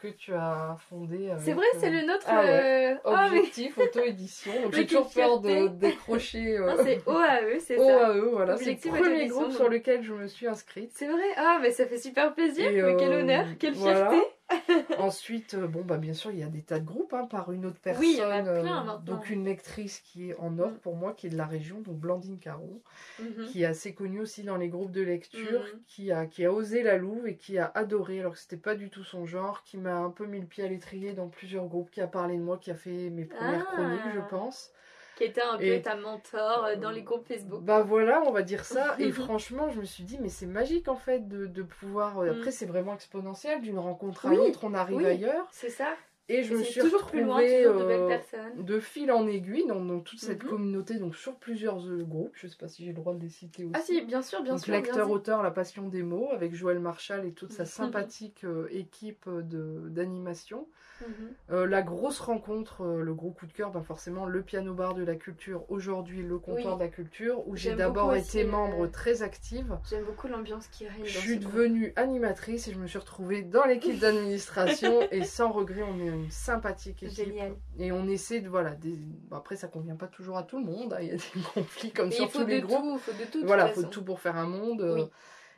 que tu as fondé.
C'est vrai, c'est
euh,
le nôtre.
ah ouais.
euh, mais
Objectif auto-édition. Donc j'ai toujours peur de
fierté.
décrocher euh,
c'est OAE, c'est ça.
OAE. Voilà, c'est le premier groupe
donc.
sur lequel je me suis inscrite.
C'est vrai. Ah, mais ça fait super plaisir. Mais quel
euh,
honneur, quelle
voilà. Ensuite, euh, bon, bah, bien sûr, il y a des tas de groupes hein, par une autre personne.
Oui, il y en a plein
euh,
maintenant.
donc, une lectrice qui est en or
Mm.
pour moi, qui est de la région, donc Blandine Caron,
Mhm.
qui est assez connue aussi dans les groupes de lecture,
Mm.
qui, a, qui a osé la louve et qui a adoré, alors que c'était pas du tout son genre, qui m'a un peu mis le pied à l'étrier dans plusieurs groupes, qui a parlé de moi, qui a fait mes premières
Ah.
chroniques, je pense.
Qui était un peu ta mentor euh, dans les groupes Facebook.
Bah voilà, on va dire ça. Et franchement, je me suis dit, mais c'est magique en fait de, de pouvoir. euh,
Mm.
Après, c'est vraiment exponentiel, d'une rencontre à
Oui,
l'autre, on arrive
oui.
ailleurs.
C'est ça.
Et je
Et
me suis
toujours plus loin,
retrouvée
toujours de belles
euh,
personnes.
de fil en aiguille dans, dans toute cette
Mhm.
communauté, donc sur plusieurs euh, groupes. Je sais pas si j'ai le droit de les citer aussi.
Ah si, bien sûr, bien
donc
sûr. bien
lecteur,
dit.
auteur, la passion des mots, avec Joël Marchal et toute sa
Mhm.
sympathique euh, équipe d'animation.
Mhm.
La grosse rencontre, le gros coup de cœur, ben forcément le piano bar de la culture, aujourd'hui le comptoir
Oui.
de la culture, où j'ai d'abord été
euh,
membre très active.
J'aime beaucoup l'ambiance qui règne.
Je suis
groupe.
devenue animatrice et je me suis retrouvée dans l'équipe d'administration et sans regret, on est sympathique équipe.
Génial.
Et on essaie de voilà, des... bon, après ça convient pas toujours à tout le monde, hein, il y a des conflits comme sur tous les
de
groupes.
tout, faut de tout. de
Voilà,
toute
faut
façon.
tout pour faire un monde. euh,
Oui.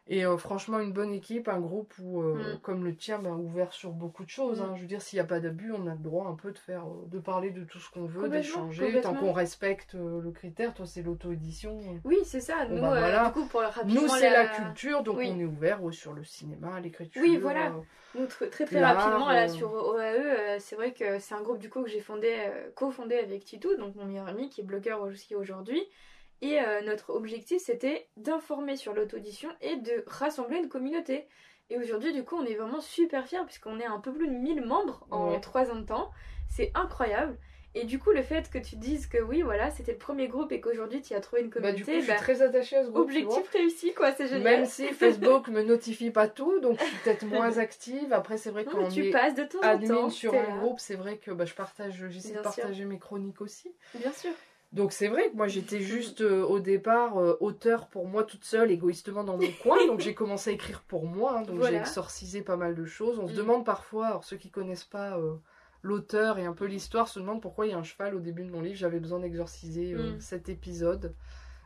Et euh, franchement, une bonne équipe, un groupe où, euh,
Mm.
comme le tien, ben, ouvert sur beaucoup de choses.
Mm.
hein. Je veux dire, s'il n'y a pas d'abus, on a le droit un peu de faire, euh, de parler de tout ce qu'on veut, d'échanger, tant qu'on respecte euh, le critère. Toi, c'est l'auto-édition.
Oui, c'est ça.
Bon,
Nous,
bah, voilà.
du coup, pour rapidement
Nous, c'est
la...
la culture, donc
Oui.
on est ouvert sur le cinéma, l'écriture.
Oui, voilà. Nous, très très, rapidement, là, sur OAE, c'est vrai que c'est un groupe du coup que j'ai fondé, co-fondé avec Titou, donc mon meilleur ami qui est blogueur aussi aujourd'hui. Et euh, notre objectif, c'était d'informer sur l'auto-audition et de rassembler une communauté. Et aujourd'hui, du coup, on est vraiment super fiers puisqu'on est un peu plus de 1000 membres en
Ouais.
3 ans de temps. C'est incroyable. Et du coup, le fait que tu dises que oui, voilà, c'était le premier groupe et qu'aujourd'hui, tu as trouvé une
Bah, du coup,
communauté,
je suis
bah,
très attachée à ce groupe.
objectif réussi, quoi, c'est génial.
Même si Facebook me notifie pas tout, donc je suis peut-être moins active. Après, c'est vrai quand on
tu passes de temps en temps.
sur un
là.
groupe, c'est vrai que bah, je partage, j'essaie de
sûr.
partager mes chroniques aussi.
Bien sûr.
Donc c'est vrai que moi j'étais juste euh, au départ euh, auteur pour moi toute seule, égoïstement dans mon coin. Donc j'ai commencé à écrire pour moi. hein. donc
Voilà.
j'ai exorcisé pas mal de choses. On se
Mm.
demande parfois, alors ceux qui connaissent pas euh, l'auteur et un peu l'histoire se demandent pourquoi il y a un cheval au début de mon livre. J'avais besoin d'exorciser
Mm.
cet épisode.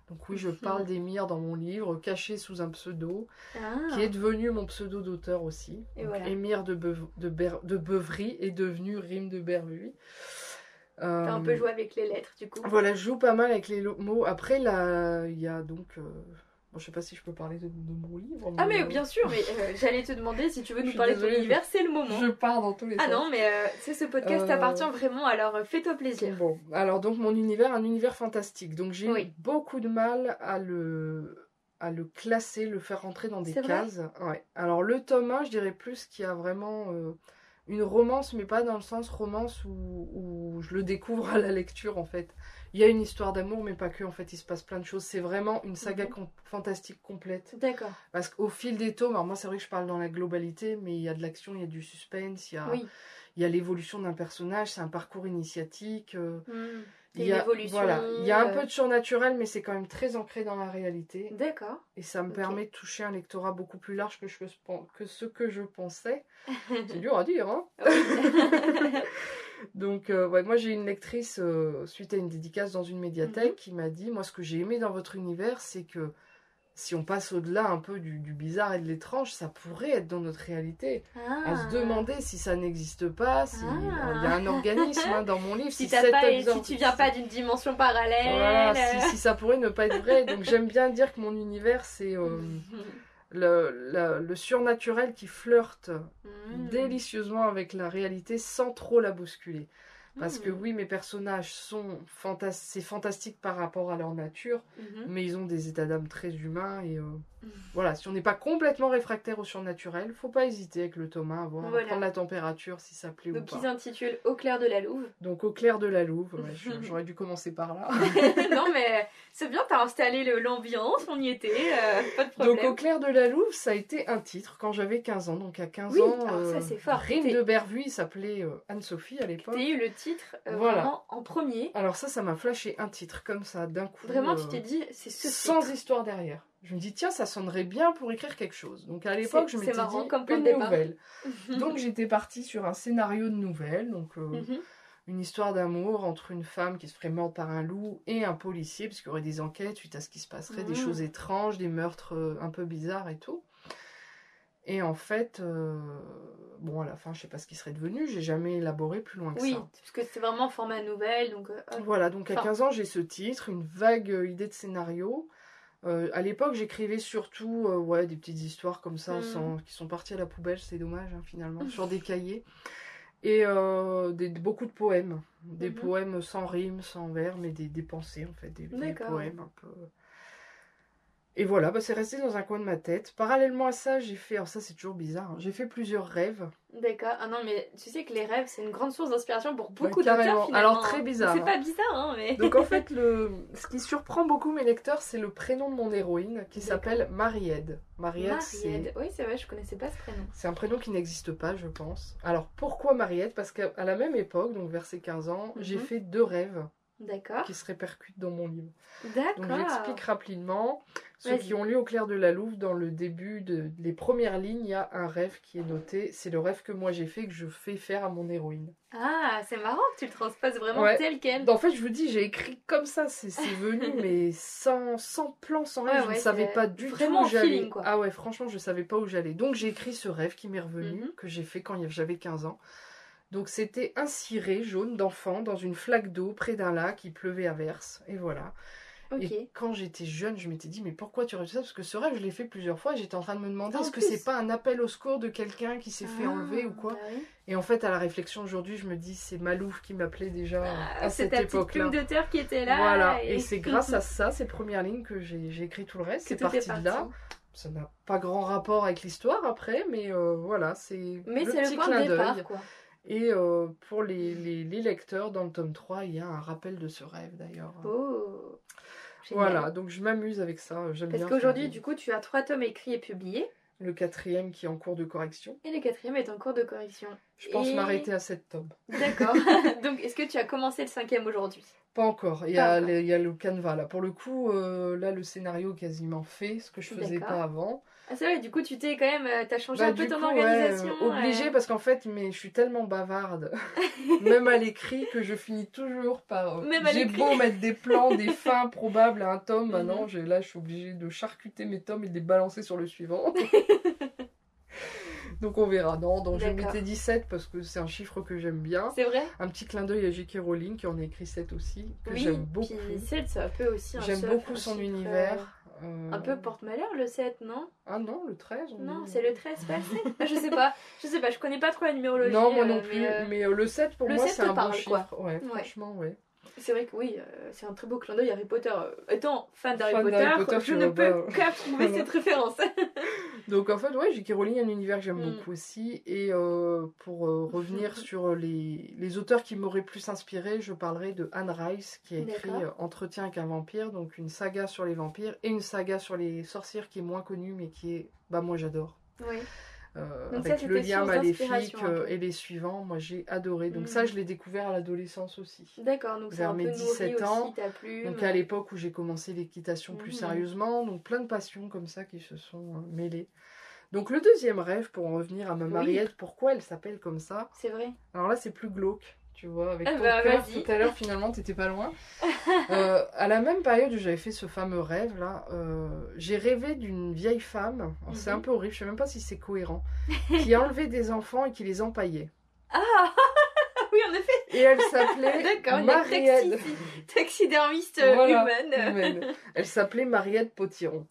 Donc oui, je parle d'Émir dans mon livre, caché sous un pseudo,
Ah.
qui est devenu mon pseudo d'auteur aussi.
Et
Donc,
voilà.
Émir de, Beuv- de, Ber- de Beuvry est devenu Rime de Bervuy.
T'as un
Euh,
peu joué avec les lettres, du coup.
voilà, je joue pas mal avec les mots. Après, là, il y a donc. euh, Bon, je sais pas si je peux parler de, de mon livre.
Ah, mais
euh,
bien sûr, mais euh, j'allais te demander si tu veux nous parler de ton univers, c'est le moment.
Je pars dans tous les
Ah
sens.
non, mais euh, c'est ce podcast
Euh,
t'appartient vraiment, alors euh, fais-toi plaisir.
Bon, alors donc mon univers, un univers fantastique. Donc j'ai
Oui.
eu beaucoup de mal à le à le classer, le faire rentrer dans des cases. Ouais. Alors le tome 1, je dirais plus qu'il y a vraiment euh, une romance, mais pas dans le sens romance où, où je le découvre à la lecture en fait. Il y a une histoire d'amour, mais pas que. En fait, il se passe plein de choses. C'est vraiment une saga
Mhm.
com- fantastique complète.
D'accord.
Parce qu'au fil des tomes, alors moi c'est vrai que je parle dans la globalité, mais il y a de l'action, il y a du suspense, il y a,
Oui.
il y a l'évolution d'un personnage, c'est un parcours initiatique. euh,
Hmm.
Il y a, voilà, il y a un
euh,
peu de surnaturel, mais c'est quand même très ancré dans la réalité.
D'accord.
Et ça me permet de toucher un lectorat beaucoup plus large que, je, que ce que je pensais. C'est dur à dire, hein Donc, euh, ouais, moi j'ai une lectrice, euh, suite à une dédicace dans une médiathèque,
Mhm.
qui m'a dit Moi, ce que j'ai aimé dans votre univers, c'est que si on passe au-delà un peu du, du bizarre et de l'étrange, ça pourrait être dans notre réalité. À
Ah.
se demander si ça n'existe pas, si
Ah.
il y a un organisme hein, dans mon livre.
Si,
si
pas, si tu viens pas d'une dimension parallèle.
Voilà,
euh,
si, si ça pourrait ne pas être vrai. Donc j'aime bien dire que mon univers, c'est euh, le, le- le surnaturel qui flirte
Hmm.
délicieusement avec la réalité sans trop la bousculer. Parce que
Hmm.
oui, mes personnages sont fantas c'est fantastique par rapport à leur nature,
Mhm.
mais ils ont des états d'âme très humains et euh, Voilà, si on n'est pas complètement réfractaire au surnaturel, faut pas hésiter avec le Thomas à voir,
Voilà.
prendre la température si ça plaît ou
Donc
pas.
ils s'intitulent Au clair de la Louve.
Donc au clair de la Louve, ouais, j'aurais dû commencer par là.
non mais c'est bien, t'as installé l'ambiance, on y était, euh, pas de problème.
Donc au clair de la Louve, ça a été un titre quand j'avais 15 ans. Donc à 15
Oui,
ans,
alors ça, c'est fort.
Rime
T'es-
de Bervu, il s'appelait euh, Anne-Sophie à l'époque.
T'as eu le titre euh,
Voilà.
vraiment en premier.
Alors ça, ça m'a flashé un titre comme ça d'un coup.
Vraiment,
euh,
tu t'es dit, c'est ce
sans
titre.
histoire derrière. Je me dis tiens, ça sonnerait bien pour écrire quelque chose. Donc à l'époque, je m'étais dit
comme
une nouvelle. Donc j'étais partie sur un scénario de nouvelle, donc euh,
Mhm.
une histoire d'amour entre une femme qui se ferait mordre par un loup et un policier, puisqu'il y aurait des enquêtes suite à ce qui se passerait, des
Mhm.
choses étranges, des meurtres euh, un peu bizarres et tout. Et en fait, euh, bon, à la fin, je sais pas ce qui serait devenu, j'ai jamais élaboré plus loin que
Oui,
ça.
parce que c'est vraiment format nouvelle, donc euh.
Voilà, donc à
Enfin.
15 ans, j'ai ce titre, une vague idée de scénario. Euh, à l'époque, j'écrivais surtout euh, ouais, des petites histoires comme ça, sans- qui sont parties à la poubelle, c'est dommage hein, finalement, sur des cahiers. Et euh, des, beaucoup de poèmes. Des
Mhm.
poèmes sans rime, sans vers, mais des, des pensées en fait, des, des poèmes un peu. Et voilà, bah, c'est resté dans un coin de ma tête. Parallèlement à ça, j'ai fait, alors ça c'est toujours bizarre, hein, j'ai fait plusieurs rêves.
D'accord. Ah non, mais tu sais que les rêves, c'est une grande source d'inspiration pour beaucoup
carrément.
d'auteurs finalement.
Alors, très
hein.
bizarre,
C'est
hein.
pas bizarre, hein, mais.
Donc en fait, le... ce qui surprend beaucoup mes lecteurs, c'est le prénom de mon héroïne qui s'appelle c'est...
Mariette. Oui, c'est vrai, je connaissais pas ce prénom.
c'est un prénom qui n'existe pas, je pense. Alors pourquoi Marie-Aide Parce qu'à la même époque, donc vers ses 15 ans, j'ai
Mhm.
fait deux rêves. Qui se répercutent dans mon livre.
D'accord.
Donc j'explique rapidement. Ceux qui ont lu Au clair de la Louve, dans le début de les premières lignes, il y a un rêve qui est noté. C'est le rêve que moi j'ai fait, que je fais faire à mon héroïne.
Ah, c'est marrant que tu le transposes vraiment
Ouais.
tel quel.
En fait, je vous dis, j'ai écrit comme ça, c'est venu, mais sans, sans plan, sans rien.
Ouais,
je
ouais,
ne savais pas du tout où j'allais. Ah ouais, franchement, je savais pas où j'allais. Donc j'ai écrit ce rêve qui m'est revenu,
Mhm.
que j'ai fait quand j'avais 15 ans. Donc c'était un ciré jaune d'enfant dans une flaque d'eau près d'un lac, il pleuvait à verse, et voilà. Et quand j'étais jeune, je m'étais dit, mais pourquoi tu fait ça? Parce que ce rêve, je l'ai fait plusieurs fois, et j'étais en train de me demander,
Ah,
est-ce que c'est pas un appel au secours de quelqu'un qui s'est fait
Ah,
enlever ou quoi?
bah oui.
Et en fait, à la réflexion aujourd'hui, je me dis, c'est Malouf qui m'appelait déjà
Ah,
à
c'est
cette époque-là.
plume d'auteur qui était là.
Voilà, et c'est grâce à ça, ces premières lignes, que j'ai écrit tout le reste. C'est parti de là. Ça n'a pas grand rapport avec l'histoire après, mais euh, voilà, c'est
Mais
le
c'est
petit
le point
clin
de départ, quoi.
Et euh, pour les, les- les lecteurs, dans le tome 3, il y a un rappel de ce rêve d'ailleurs.
Oh. Génial.
Voilà, donc je m'amuse avec ça. J'aime
Parce
bien
qu'aujourd'hui,
faire
du coup, tu as trois tomes écrits et publiés,
le quatrième qui est en cours de correction.
et le quatrième est en cours de correction.
Je pense
Et-
m'arrêter à sept tomes.
D'accord. Donc, est-ce que tu as commencé le cinquième aujourd'hui?
Pas encore. Il y, a, les- il y a le canevas là. Pour le coup, euh, là, le scénario est quasiment fait, ce que je faisais
D'accord.
pas avant.
Ah, c'est vrai, du coup, tu t'es quand même. euh, T'as changé
Bah,
un peu ton
coup, ouais,
organisation.
euh, obligée
euh.
parce qu'en fait, mais je suis tellement bavarde, même à l'écrit, que je finis toujours par. euh, J'ai beau mettre des plans, des fins probables à un tome,
Mhm.
maintenant, j'ai- là, je suis obligée de charcuter mes tomes et de les balancer sur le suivant. donc on verra. Non, donc je mettais 17 parce que c'est un chiffre que j'aime bien.
C'est vrai?
Un petit clin d'œil à J.K. Rowling qui en a écrit 7 aussi, que
Oui,
j'aime beaucoup.
puis 7, c'est un peu aussi un
J'aime beaucoup
un
son univers.
Euh,
euh,
Un peu porte-malheur le 7, non?
Ah non, le 13 on
Non,
dit.
c'est le 13, pas le 7 Ah, Je sais pas, je sais pas, je connais pas trop la numérologie.
Non, moi
euh,
non plus.
mais,
Mais,
euh,
euh, le 7, pour
le
moi,
7
c'est un
parle,
bon
quoi.
chiffre. Ouais, franchement, ouais.
C'est vrai que oui, euh, c'est un très beau clin d'œil Harry Potter. Euh, Étant fan d'Harry Potter,
Potter,
je ne peux
pas-
qu'approuver cette référence.
Donc en fait, ouais, J.K. Rowling a un univers que j'aime
Mm.
beaucoup aussi. Et euh, pour euh, revenir sur les, les auteurs qui m'auraient plus inspiré, je parlerai de Anne Rice qui a écrit Entretien avec un vampire, donc une saga sur les vampires et une saga sur les sorcières qui est moins connue mais qui est, bah moi j'adore.
oui.
Euh,
Donc ça,
avec
c'était
le lien maléfique euh, et les suivants, moi j'ai adoré. Donc
Mm.
ça, je l'ai découvert à l'adolescence aussi.
D'accord, donc
Vers mes
nourri
17 ans,
aussi.
Donc à l'époque où j'ai commencé l'équitation plus
Mhm.
sérieusement, donc plein de passions comme ça qui se sont euh, mêlées. Donc le deuxième rêve, pour en revenir à ma
Oui.
Mariette, pourquoi elle s'appelle comme ça?
C'est vrai.
Alors là c'est plus glauque, tu vois, avec
Ah
ton
bah,
cœur tout à l'heure finalement t'étais pas loin. Euh, à la même période où j'avais fait ce fameux rêve là, euh, j'ai rêvé d'une vieille femme, c'est
Mhm.
un peu horrible, je sais même pas si c'est cohérent, qui enlevait des enfants et qui les empaillait.
Ah oui, en effet.
Et elle s'appelait Mariette.
taxi- taxidérmiste euh,
Voilà,
humaine.
humaine. Elle s'appait Mariette Potiron.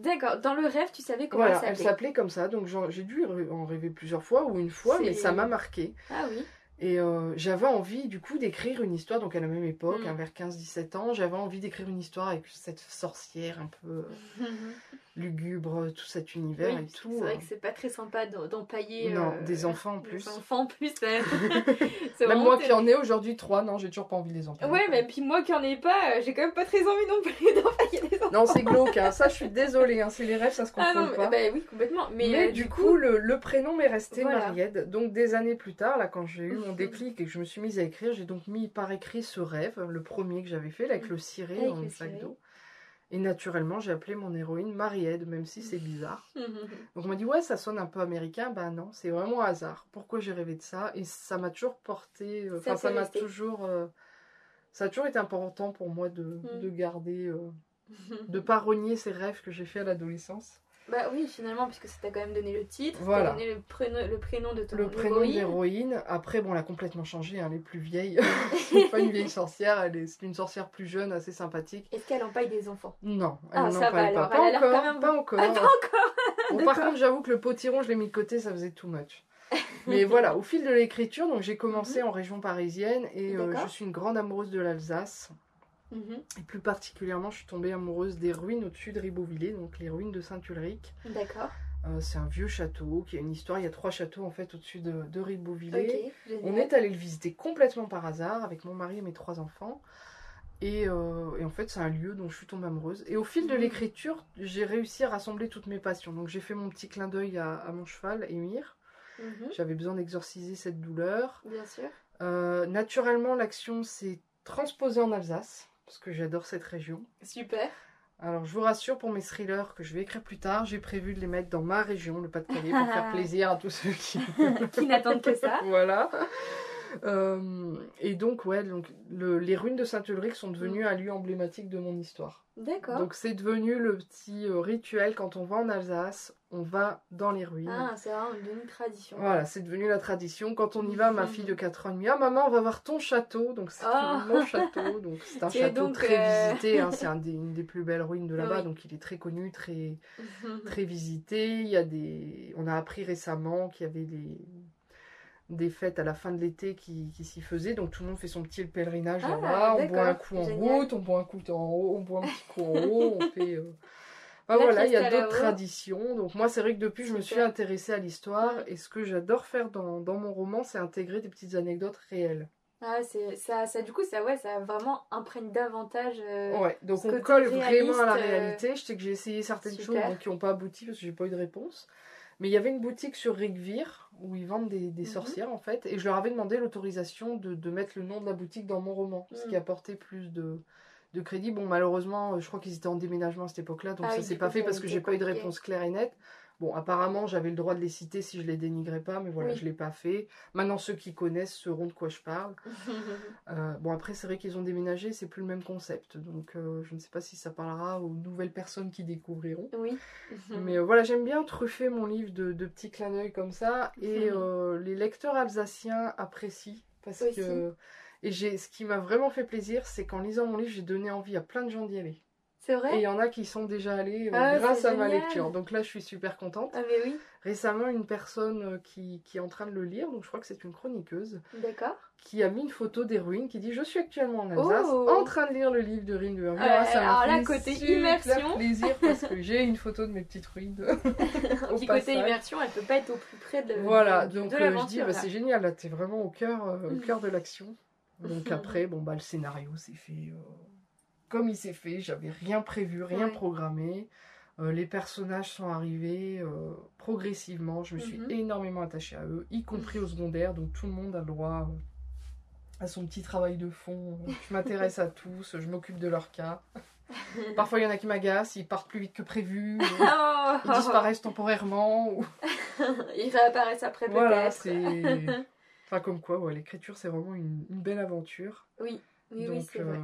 D'accord, dans le rêve, tu savais comment
Voilà,
elle
elle
s'appelait?
s'appelait comme ça, donc j'ai dû en rêver plusieurs fois ou une fois, mais ça m'a marqué.
Ah oui.
Et euh, j'avais envie, du coup, d'écrire une histoire, donc à la même époque,
Mm.
hein, vers 15-17 ans, j'avais envie d'écrire une histoire avec cette sorcière un peu euh, lugubre, tout cet univers
Oui,
et
c'est
tout.
vrai
euh.
que c'est pas très sympa d'empailler.
Non,
euh,
des enfants en
des
plus.
enfants en plus. C'est
Même moi qui en ai aujourd'hui trois, non, j'ai toujours pas envie de les empailler.
Ouais, mais puis moi qui en ai pas, euh, j'ai quand même pas très envie non plus d'empailler les enfants.
Non, c'est glauque, hein. ça je suis désolée, hein. c'est les rêves, ça se
Ah
contrôle
non,
pas.
bah oui, complètement. Mais,
Mais,
euh,
du coup, le, le prénom m'est resté
Voilà.
Mariette. Donc des années plus tard, là, quand j'ai eu mon
Mhm.
déclic et que je me suis mise à écrire, j'ai donc mis par écrit ce rêve, le premier que j'avais fait, là, avec le ciré
Avec
dans
le
sac d'eau. Et naturellement, j'ai appelé mon héroïne Mariette, même si c'est bizarre. Donc on m'a dit ouais, ça sonne un peu américain. Ben non, c'est vraiment hasard. Pourquoi j'ai rêvé de ça? Et ça m'a toujours porté. euh,
Ça
Enfin, ça m'a toujours. euh, Ça a toujours été important pour moi de,
Mm.
de garder, euh, de pas renier ces rêves que j'ai fait à l'adolescence.
Bah oui, finalement, puisque ça t'a quand même donné le titre,
Voilà.
donné le prénom, le prénom de ton
Le prénom
héroïne.
Après, bon, elle a complètement changé. hein, elle est plus vieille. c'est pas une vieille sorcière. Elle est, c'est une sorcière plus jeune, assez sympathique.
Est-ce qu'elle empaille des enfants?
Non, elle
Ah, ça va
pas.
alors,
Pas
elle a
encore.
quand même-
Pas encore.
Ah, pas encore
Bon, par contre, j'avoue que le potiron, je l'ai mis de côté, ça faisait too much. Mais voilà, au fil de l'écriture, donc j'ai commencé en région parisienne et euh,
Mhm.
Je suis une grande amoureuse de l'Alsace.
Mhm.
Et plus particulièrement, je suis tombée amoureuse des ruines au-dessus de Ribeauvillé, donc les ruines de Saint-Ulrich.
D'accord.
Euh, c'est un vieux château qui a une histoire. Il y a trois châteaux en fait au-dessus de, de Ribeauvillé.
Ok, génial.
On est allé le visiter complètement par hasard avec mon mari et mes trois enfants. Et, euh, et en fait, c'est un lieu dont je suis tombée amoureuse. Et au fil de
Mhm.
l'écriture, j'ai réussi à rassembler toutes mes passions. Donc j'ai fait mon petit clin d'œil à, à mon cheval, Émir.
Mhm.
J'avais besoin d'exorciser cette douleur.
Bien sûr.
Euh, naturellement, l'action s'est transposée en Alsace, parce que j'adore cette région.
Super.
Alors, je vous rassure pour mes thrillers que je vais écrire plus tard, j'ai prévu de les mettre dans ma région, le Pas-de-Calais, pour faire plaisir à tous ceux qui.
Qui n'attendent que ça.
voilà. Euh, et donc, ouais, donc, le- les ruines de Saint-Ulrich sont devenues un lieu emblématique de mon histoire.
D'accord.
Donc, c'est devenu le petit euh, rituel quand on va en Alsace, on va dans les ruines.
Ah, c'est vraiment une tradition.
Voilà, c'est devenu la tradition. Quand on y va, ma fille de 4 ans et demi, ah maman, on va voir ton château. Donc c'est
Oh.
mon château. Donc c'est un château
donc,
très
euh,
visité. hein, c'est un des- une des plus belles ruines de là-bas.
Oui.
Donc il est très connu, très très visité. Il y a des, on a appris récemment qu'il y avait des des fêtes à la fin de l'été qui, qui s'y faisaient. Donc tout le monde fait son petit pèlerinage
Ah,
là-bas. On boit un coup en
Génial.
route, on boit un coup en haut, on boit un petit coup en haut. On fait. euh, voilà, il y a d'autres traditions. Donc moi, c'est vrai que depuis, je me suis intéressée à l'histoire. Et ce que j'adore faire dans, dans mon roman, c'est intégrer des petites anecdotes réelles.
Ah, c'est ça, ça, du coup, ça, ouais, ça vraiment imprègne davantage. euh,
Ouais, donc on colle vraiment à la
euh,
réalité. Je sais que j'ai essayé certaines
super.
choses donc, qui n'ont pas abouti parce que j'ai pas eu de réponse. Mais il y avait une boutique sur Rigvir où ils vendent des, des
Mhm.
sorcières en fait. Et je leur avais demandé l'autorisation de, de mettre le nom de la boutique dans mon roman. Ce
Mm.
qui apportait plus de, de crédit. Bon, malheureusement, je crois qu'ils étaient en déménagement à cette époque-là. Donc
Ah
ça s'est pas fait parce que j'ai pas eu de réponse claire et nette. Bon, apparemment, j'avais le droit de les citer si je les dénigrais pas, mais voilà,
Oui.
je l'ai pas fait. Maintenant, ceux qui connaissent sauront de quoi je parle. Euh, bon, après, c'est vrai qu'ils ont déménagé, c'est plus le même concept. Donc, euh, je ne sais pas si ça parlera aux nouvelles personnes qui découvriront.
oui.
Mais euh, voilà, j'aime bien truffer mon livre de, de petits clins d'œil comme ça. Et les lecteurs alsaciens apprécient. Parce
Aussi.
que. Et j'ai, ce qui m'a vraiment fait plaisir, c'est qu'en lisant mon livre, j'ai donné envie à plein de gens d'y aller.
C'est
Et il y en a qui sont déjà allés euh,
Ah,
grâce
c'est
à ma lecture. Donc là, je suis super contente.
Ah, mais oui,
Récemment, une personne euh, qui, qui est en train de le lire, donc je crois que c'est une chroniqueuse,
d'accord.
qui a mis une photo des ruines, qui dit Je suis actuellement en Alsace,
Oh.
en train de lire le livre de Ruines de Vermeer. Ah, ça
alors là, côté immersion.
plaisir parce que j'ai une photo de mes petites ruines. Au
petit côté immersion, elle peut pas être au plus près de,
voilà,
de,
donc
de
euh, je dis bah, c'est génial, là t'es vraiment au cœur, euh, au cœur de l'action. Donc après, bon bah le scénario s'est fait comme il s'est fait, j'avais rien prévu, rien
Ouais.
programmé. Euh, les personnages sont arrivés euh, progressivement, je me suis
Mhm.
énormément attachée à eux, y compris au secondaire, donc tout le monde a le droit euh, à son petit travail de fond. Je m'intéresse à tous, je m'occupe de leur cas. Parfois il y en a qui m'agacent, ils partent plus vite que prévu, euh,
Oh
ils disparaissent temporairement. ou-
Ils réapparaissent après
voilà,
peut-être.
c'est. Enfin, comme quoi, ouais, l'écriture, c'est vraiment une, une belle aventure.
Oui, oui,
Donc,
oui, c'est vrai.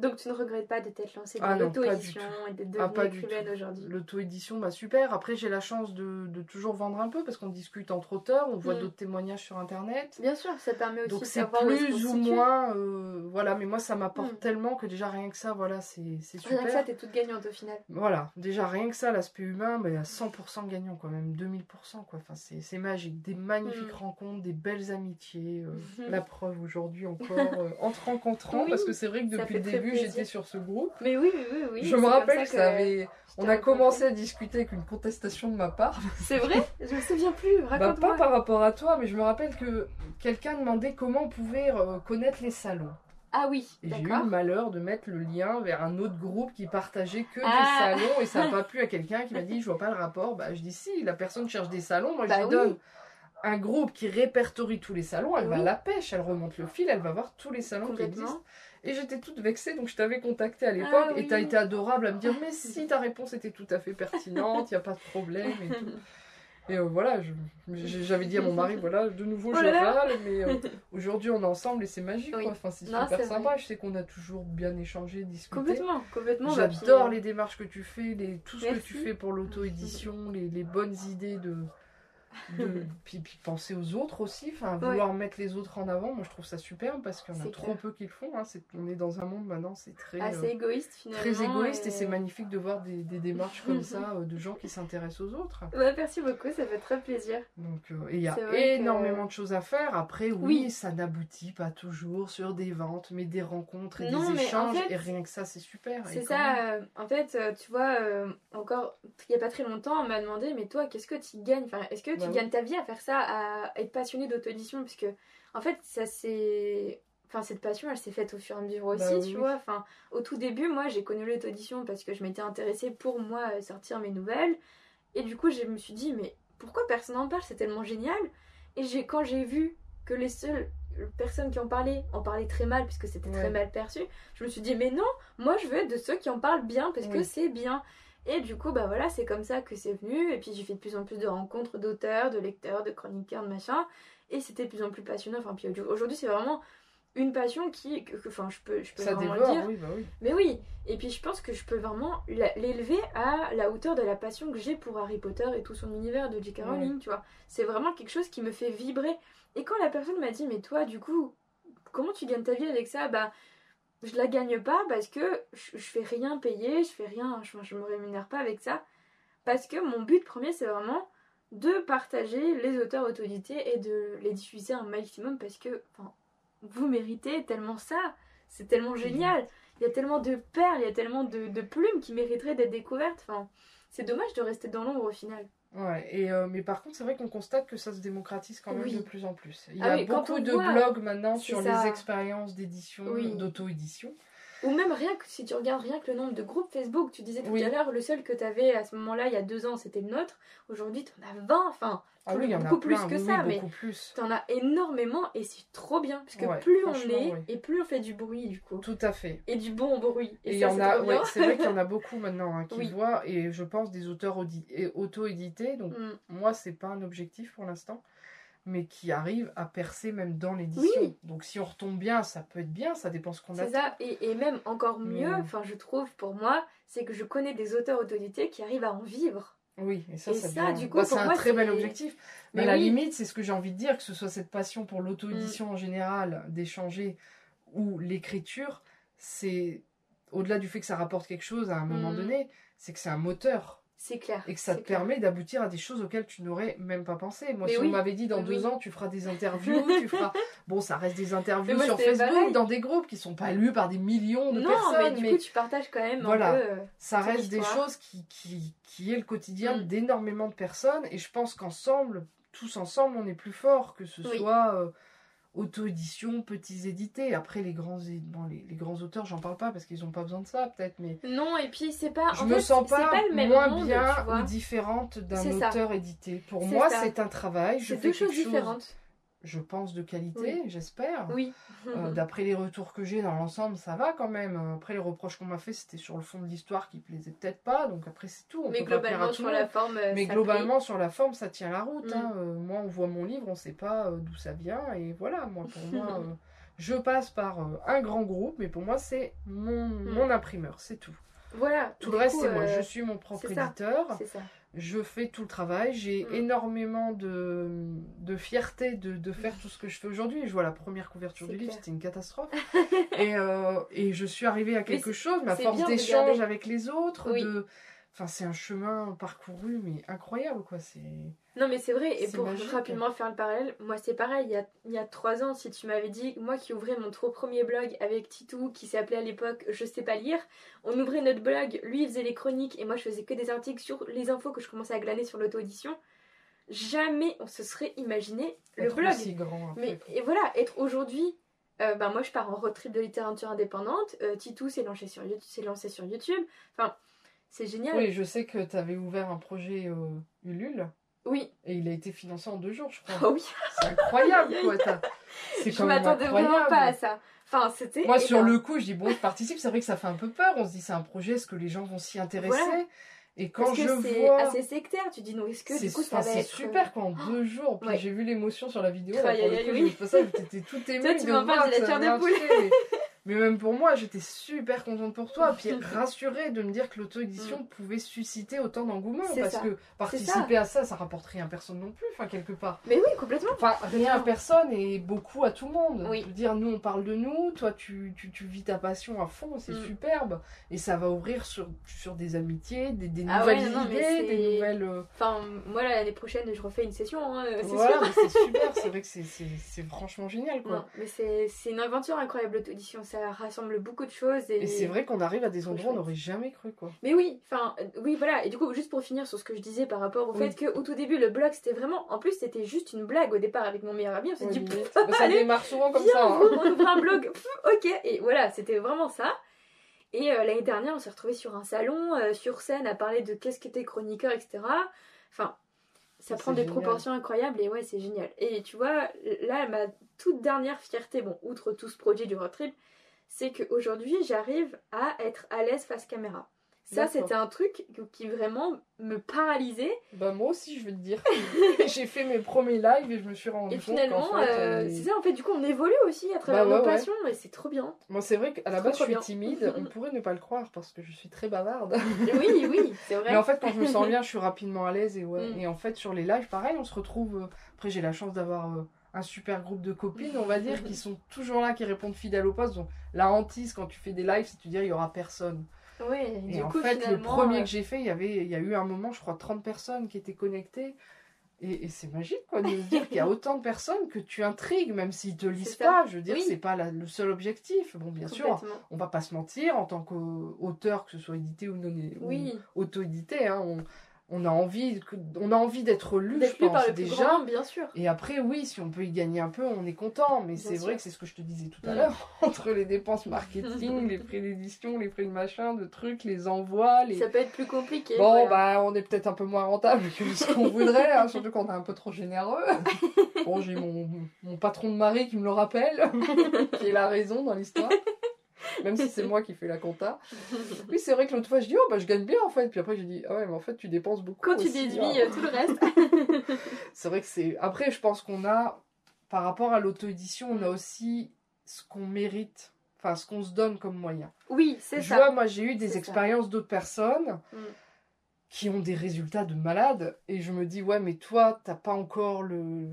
Donc tu ne regrettes pas de t'être lancée dans
Ah pas du
l'auto-édition et
Ah,
devenue
pas du
écrivaine aujourd'hui
L'auto-édition, bah super. Après, j'ai la chance de, de toujours vendre un peu parce qu'on discute entre auteurs, on voit
Mm.
d'autres témoignages sur internet.
Bien sûr, ça permet aussi
Donc
de savoir où est-ce qu'on
plus ou
situe.
moins, euh, voilà, mais moi ça m'apporte
Mm.
tellement que déjà rien que ça, voilà, c'est c'est
Rien
super.
que ça, t'es toute gagnante au final.
Voilà, déjà rien que ça, l'aspect humain, bah, il y a 100% gagnant quand même, 2000%, quoi. Enfin, c'est c'est magique, des magnifiques
Mm.
rencontres, des belles amitiés. euh. La preuve aujourd'hui encore, euh, entre rencontrant,
Oui,
parce que c'est vrai que depuis le début j'étais sur ce groupe.
Mais oui, oui, oui.
je me rappelle que
que
ça avait. On a commencé à discuter avec une contestation de ma part.
C'est vrai? Je me souviens plus,
Bah,
raconte-moi.
pas par rapport à toi, mais je me rappelle que quelqu'un demandait comment on pouvait euh, connaître les salons.
Ah oui,
Et j'ai eu le malheur de mettre le lien vers un autre groupe qui partageait que
Ah.
des salons et ça n'a pas plu à quelqu'un qui m'a dit je vois pas le rapport. Bah je dis si, la personne cherche des salons, moi
Bah
je lui
oui.
donne un groupe qui répertorie tous les salons, elle va à la pêche, elle remonte le fil, elle va voir tous les salons qui existent. Et j'étais toute vexée, donc je t'avais contacté à l'époque
Ah
et t'as
oui.
été adorable à me dire mais si ta réponse était tout à fait pertinente, il n'y a pas de problème et tout. Et euh, voilà, j'avais dit à mon mari, voilà, de nouveau je râle, mais euh, aujourd'hui on est ensemble et c'est magique,
Oui.
quoi. Enfin, c'est super sympa.
vrai.
Je sais qu'on a toujours bien échangé, discuté.
Complètement, complètement.
J'adore
euh,
les démarches que tu fais, les, tout ce que tu fais pour l'auto-édition, les, les bonnes idées de. De puis, puis penser aux autres aussi, enfin vouloir mettre les autres en avant, moi je trouve ça superbe parce qu'il y en a trop
clair.
peu qui le font. Hein. On est dans un monde maintenant, c'est très.
assez
euh,
égoïste finalement.
Très égoïste et c'est magnifique de voir des, des démarches comme ça euh, de gens qui s'intéressent aux autres.
Ouais, merci beaucoup, ça fait très plaisir.
Donc, euh, il y a
que-
énormément de choses à faire. Après, oui,
Oui.
ça n'aboutit pas toujours sur des ventes, mais des rencontres et
Non,
des
en
échanges.
fait,
et rien que ça, c'est super.
C'est
même-
ça, en fait, tu vois, encore il n'y a pas très longtemps, on m'a demandé, mais toi, qu'est-ce que tu gagnes? Enfin, Est-ce que tu
Oui.
gagnes ta vie à faire ça, à être passionné d'auto-édition Parce que, en fait, ça c'est. Enfin, cette passion, elle s'est faite au fur et à mesure aussi,
Bah oui,
tu vois. Enfin, au tout début, moi, j'ai connu l'auto-édition parce que je m'étais intéressée pour moi sortir mes nouvelles. Et du coup, je me suis dit, mais pourquoi personne n'en parle? C'est tellement génial. Et j'ai, quand j'ai vu que les seules personnes qui en parlaient en parlaient très mal, puisque c'était
Ouais.
très mal perçu, je me suis dit, mais non, moi je veux être de ceux qui en parlent bien, parce que c'est bien. Et du coup, bah voilà, c'est comme ça que c'est venu. Et puis j'ai fait de plus en plus de rencontres d'auteurs, de lecteurs, de chroniqueurs, de machin. Et c'était de plus en plus passionnant. Enfin, puis aujourd'hui, c'est vraiment une passion qui. que- que- Enfin, je peux, je peux
ça
vraiment
dévore,
le dire.
oui, bah oui.
Mais oui, et puis je pense que je peux vraiment l'élever à la hauteur de la passion que j'ai pour Harry Potter et tout son univers de J.K. Rowling, tu vois. C'est vraiment quelque chose qui me fait vibrer. Et quand la personne m'a dit, mais toi, du coup, comment tu gagnes ta vie avec ça? Bah, je la gagne pas parce que je, je fais rien payer, je fais rien, je, je me rémunère pas avec ça. Parce que mon but premier, c'est vraiment de partager les auteurs autodités et de les diffuser un maximum parce que, enfin, vous méritez tellement ça. C'est tellement génial. Il y a tellement de perles, il y a tellement de, de plumes qui mériteraient d'être découvertes. Enfin, c'est dommage de rester dans l'ombre au final.
Ouais, et, euh, mais par contre, c'est vrai qu'on constate que ça se démocratise quand même
Oui.
de plus en plus. Il y
Ah
a
oui,
beaucoup de
voit-
blogs maintenant sur
ça.
les expériences d'édition,
Oui.
d'auto-édition.
Ou même rien que si tu regardes rien que le nombre de groupes Facebook, tu disais tout
Oui.
à l'heure, le seul que tu avais à ce moment-là, il y a deux ans, c'était le nôtre. Aujourd'hui, tu en as 20. Enfin,
Ah oui, il y en a
beaucoup plus
plein,
que
oui,
ça, mais tu en as énormément et c'est trop bien. Parce que
Ouais,
plus on est et plus on fait du bruit, du coup.
Tout à fait.
Et du bon bruit.
Et
Et,
il y
ça,
en a, ouais, c'est vrai qu'il y en a beaucoup maintenant hein, qui voient, et je pense des auteurs auto-édités. Donc
Mm.
moi, c'est pas un objectif pour l'instant, mais qui arrivent à percer même dans l'édition.
Oui.
Donc si on retombe bien, ça peut être bien, ça dépend ce qu'on a.
C'est ça, et, et même encore mieux,
Mais-
enfin je trouve pour moi, c'est que je connais des auteurs autodités qui arrivent à en vivre.
Oui, et ça,
Et
ça,
du coup,
bah, c'est un
moi,
très bel objectif. Mais,
Mais
à la limite, c'est ce que j'ai envie de dire, que ce soit cette passion pour
Mm.
l'auto-édition en général, d'échanger, ou l'écriture, c'est au-delà du fait que ça rapporte quelque chose à un moment
Mm.
donné, c'est que c'est un moteur
C'est clair.
et que ça te
clair.
permet d'aboutir à des choses auxquelles tu n'aurais même pas pensé. Moi,
Mais
si
oui.
on m'avait dit dans deux
oui.
ans, tu feras des interviews, tu feras. Bon, ça reste des interviews
moi,
sur Facebook,
pareil.
dans des groupes qui sont pas lus par des millions de
Non,
personnes,
mais du
mais
coup tu partages quand même
Voilà.
un peu. euh,
ça reste des choses qui, qui, qui est le quotidien
Mm.
d'énormément de personnes. Et je pense qu'ensemble, tous ensemble, on est plus fort, que ce
Oui.
soit euh, auto-édition, petits édités. Après, les grands, bon, les, les grands auteurs, j'en parle pas parce qu'ils ont pas besoin de ça, peut-être, mais
Non, et puis c'est pas.
je
en
me
fait,
sens pas,
le même
moins
monde,
bien ou différente d'un
ça.
auteur édité. Pour moi, c'est un travail. Je
C'est
fais
deux choses
quelque chose,
différentes.
Je pense, de qualité, j'espère.
Oui.
Euh, D'après les retours que j'ai dans l'ensemble, ça va quand même. Après, les reproches qu'on m'a fait, c'était sur le fond de l'histoire qui plaisait peut-être pas. Donc après, c'est tout. On
mais
peut
globalement, sur la forme. euh,
Mais
ça
globalement, sur la forme, ça tient la route.
Mm.
hein. Euh, moi, on voit mon livre, on sait pas d'où ça vient. Et voilà, moi, pour moi, euh, Je passe par un grand groupe, mais pour moi, c'est mon,
Mm.
mon imprimeur, c'est tout.
Voilà.
Tout le reste, c'est moi. Je suis mon propre éditeur.
C'est ça.
Je fais tout le travail. J'ai
Mm.
énormément de, de fierté de, de faire tout ce que je fais aujourd'hui. Je vois la première couverture du livre, c'était une catastrophe. et, euh, et je suis arrivée à quelque chose,
c'est
force
regarder.
avec les autres,
Oui.
de... Enfin, c'est un chemin parcouru, mais incroyable, quoi. C'est...
Non, mais c'est vrai, et pour
magique.
rapidement faire le parallèle, moi c'est pareil, il y a, il y a trois ans, si tu m'avais dit, moi qui ouvrais mon trop premier blog avec Titou, qui s'appelait à l'époque Je sais pas lire, on ouvrait notre blog, lui il faisait les chroniques, et moi je faisais que des articles sur les infos que je commençais à glaner sur l'auto-édition, jamais on se serait imaginé le
être
blog.
aussi grand.
Mais et voilà, être aujourd'hui, euh, ben moi je pars en road trip de littérature indépendante, euh, Titou s'est lancé sur YouTube, s'est lancé sur YouTube, enfin c'est génial.
Oui, je sais que tu avais ouvert un projet euh, Ulule,
Oui,
et il a été financé en deux jours, je crois.
oh oui,
C'est incroyable, quoi. C'est
je m'attendais vraiment pas à ça. Enfin, c'était.
Moi, sur le coup, je dis bon, je participe. C'est vrai que ça fait un peu peur. On se dit, c'est un projet, est-ce que les gens vont s'y intéresser
Voilà.
Et quand
Parce que
je
c'est
vois.
assez sectaire, tu dis non, est-ce que
C'est
du coup ça va
c'est
être. euh,
super quoi, en deux jours. Puis
ouais.
j'ai vu l'émotion sur la vidéo. Là, pour le coup,
oui.
j'ai fait ça, j'étais tout émue.
Toi, tu
de
m'en parles, j'ai la
que
chair de poule.
Mais- même pour moi, j'étais super contente pour toi. Puis rassurée de me dire que l'auto-édition pouvait susciter autant d'engouement.
Mm.
Parce
ça.
que participer à ça, ça rapporte rien à personne non plus, enfin, quelque part.
Mais oui, complètement.
Enfin, rien à personne et beaucoup à tout le monde.
Oui.
Je veux dire, nous, on parle de nous, toi, tu, tu, tu vis ta passion à fond, c'est
Mm.
superbe. Et ça va ouvrir sur, sur des amitiés, des, des
Ah
nouvelles
ouais, non,
idées, des nouvelles. euh,
Enfin, moi l'année prochaine, je refais une session, hein, euh, c'est
Voilà, super, c'est vrai que c'est- franchement génial, quoi.
Non, mais c'est une aventure incroyable l'auto-édition, ça rassemble beaucoup de choses. Et,
Et c'est vrai qu'on arrive à des endroits où on n'aurait jamais cru, quoi.
Mais oui, enfin, euh, oui, voilà. Et du coup, juste pour finir sur ce que je disais par rapport au
Oui.
fait qu'au tout début, le blog c'était vraiment. En plus, c'était juste une blague au départ avec mon meilleur ami. On s'est dit, pff,
Bah, ça
allez,
démarre souvent comme
viens,
ça. hein.
on ouvre un blog. Pff, ok. Et voilà, c'était vraiment ça. Et euh, l'année dernière, on s'est retrouvés sur un salon, euh, sur scène, à parler de qu'est-ce qu'était chroniqueur, etc. Enfin, ça prend des
génial.
proportions incroyables et ouais, c'est génial. Et tu vois, là, ma toute dernière fierté, bon, outre tout ce projet du road trip, c'est qu'aujourd'hui, j'arrive à être à l'aise face caméra. Ça, c'était un truc qui vraiment me paralysait.
Bah, moi aussi, je vais te dire. J'ai fait mes premiers lives et je me suis rendu
Et
compte
finalement,
fait,
euh,
on est-
c'est ça, en fait, du coup, on évolue aussi à travers
Bah
nos
ouais, ouais.
passions et c'est trop bien.
Moi, c'est vrai qu'à la base, je suis
bien.
timide. On pourrait ne pas le croire parce que je suis très bavarde.
Oui, oui, c'est vrai.
Mais en fait, quand je me sens bien, je suis rapidement à l'aise. Et, ouais.
Mm.
et en fait, sur les lives, pareil, on se retrouve. euh, Après, j'ai la chance d'avoir euh, un super groupe de copines, on va dire, qui sont toujours là, qui répondent fidèles au poste. Donc, la hantise, quand tu fais des lives, c'est de te dire il y aura personne.
Oui,
Et
du
en
coup,
fait, le premier
euh,
que j'ai fait, il y, avait, il y a eu un moment, je crois, 30 personnes qui étaient connectées. Et, et c'est magique, quoi, de se dire qu'il y a autant de personnes que tu intrigues, même s'ils te lisent pas. Je veux dire,
Oui.
c'est pas la- le seul objectif. Bon, bien sûr, on va pas se mentir, en tant qu'auteur, que ce soit édité ou non ou
Oui,
auto-édité, hein, on, on a envie, on a envie d'être lu, je pense,
par le
déjà.
grand, bien sûr.
Et après, oui, si on peut y gagner un peu, on est content. Mais c'est vrai que c'est ce que je te disais tout à l'heure. Entre les dépenses marketing, les frais d'édition, les frais de machin, de trucs, les envois, les...
Ça peut être plus compliqué.
Bon,
voilà.
bah, on est peut-être un peu moins rentable que ce qu'on voudrait, hein, surtout qu'on est un peu trop généreux. Bon, j'ai mon, mon patron de mari qui me le rappelle, qui est la raison dans l'histoire. Même si c'est moi qui fais la compta. Oui, c'est vrai que l'autre fois, je dis, oh, bah, je gagne bien en fait. Puis après, j'ai dit, ah ouais, mais en fait, tu dépenses beaucoup.
Quand tu déduis
hein.
euh, tout le reste.
C'est vrai que c'est. Après, je pense qu'on a, par rapport à l'auto-édition, on a aussi ce qu'on mérite, enfin, ce qu'on se donne comme moyen.
Oui, c'est ça.
vois, moi, j'ai eu des expériences d'autres personnes
Mm.
qui ont des résultats de malade, et je me dis, ouais, mais toi, t'as pas encore le.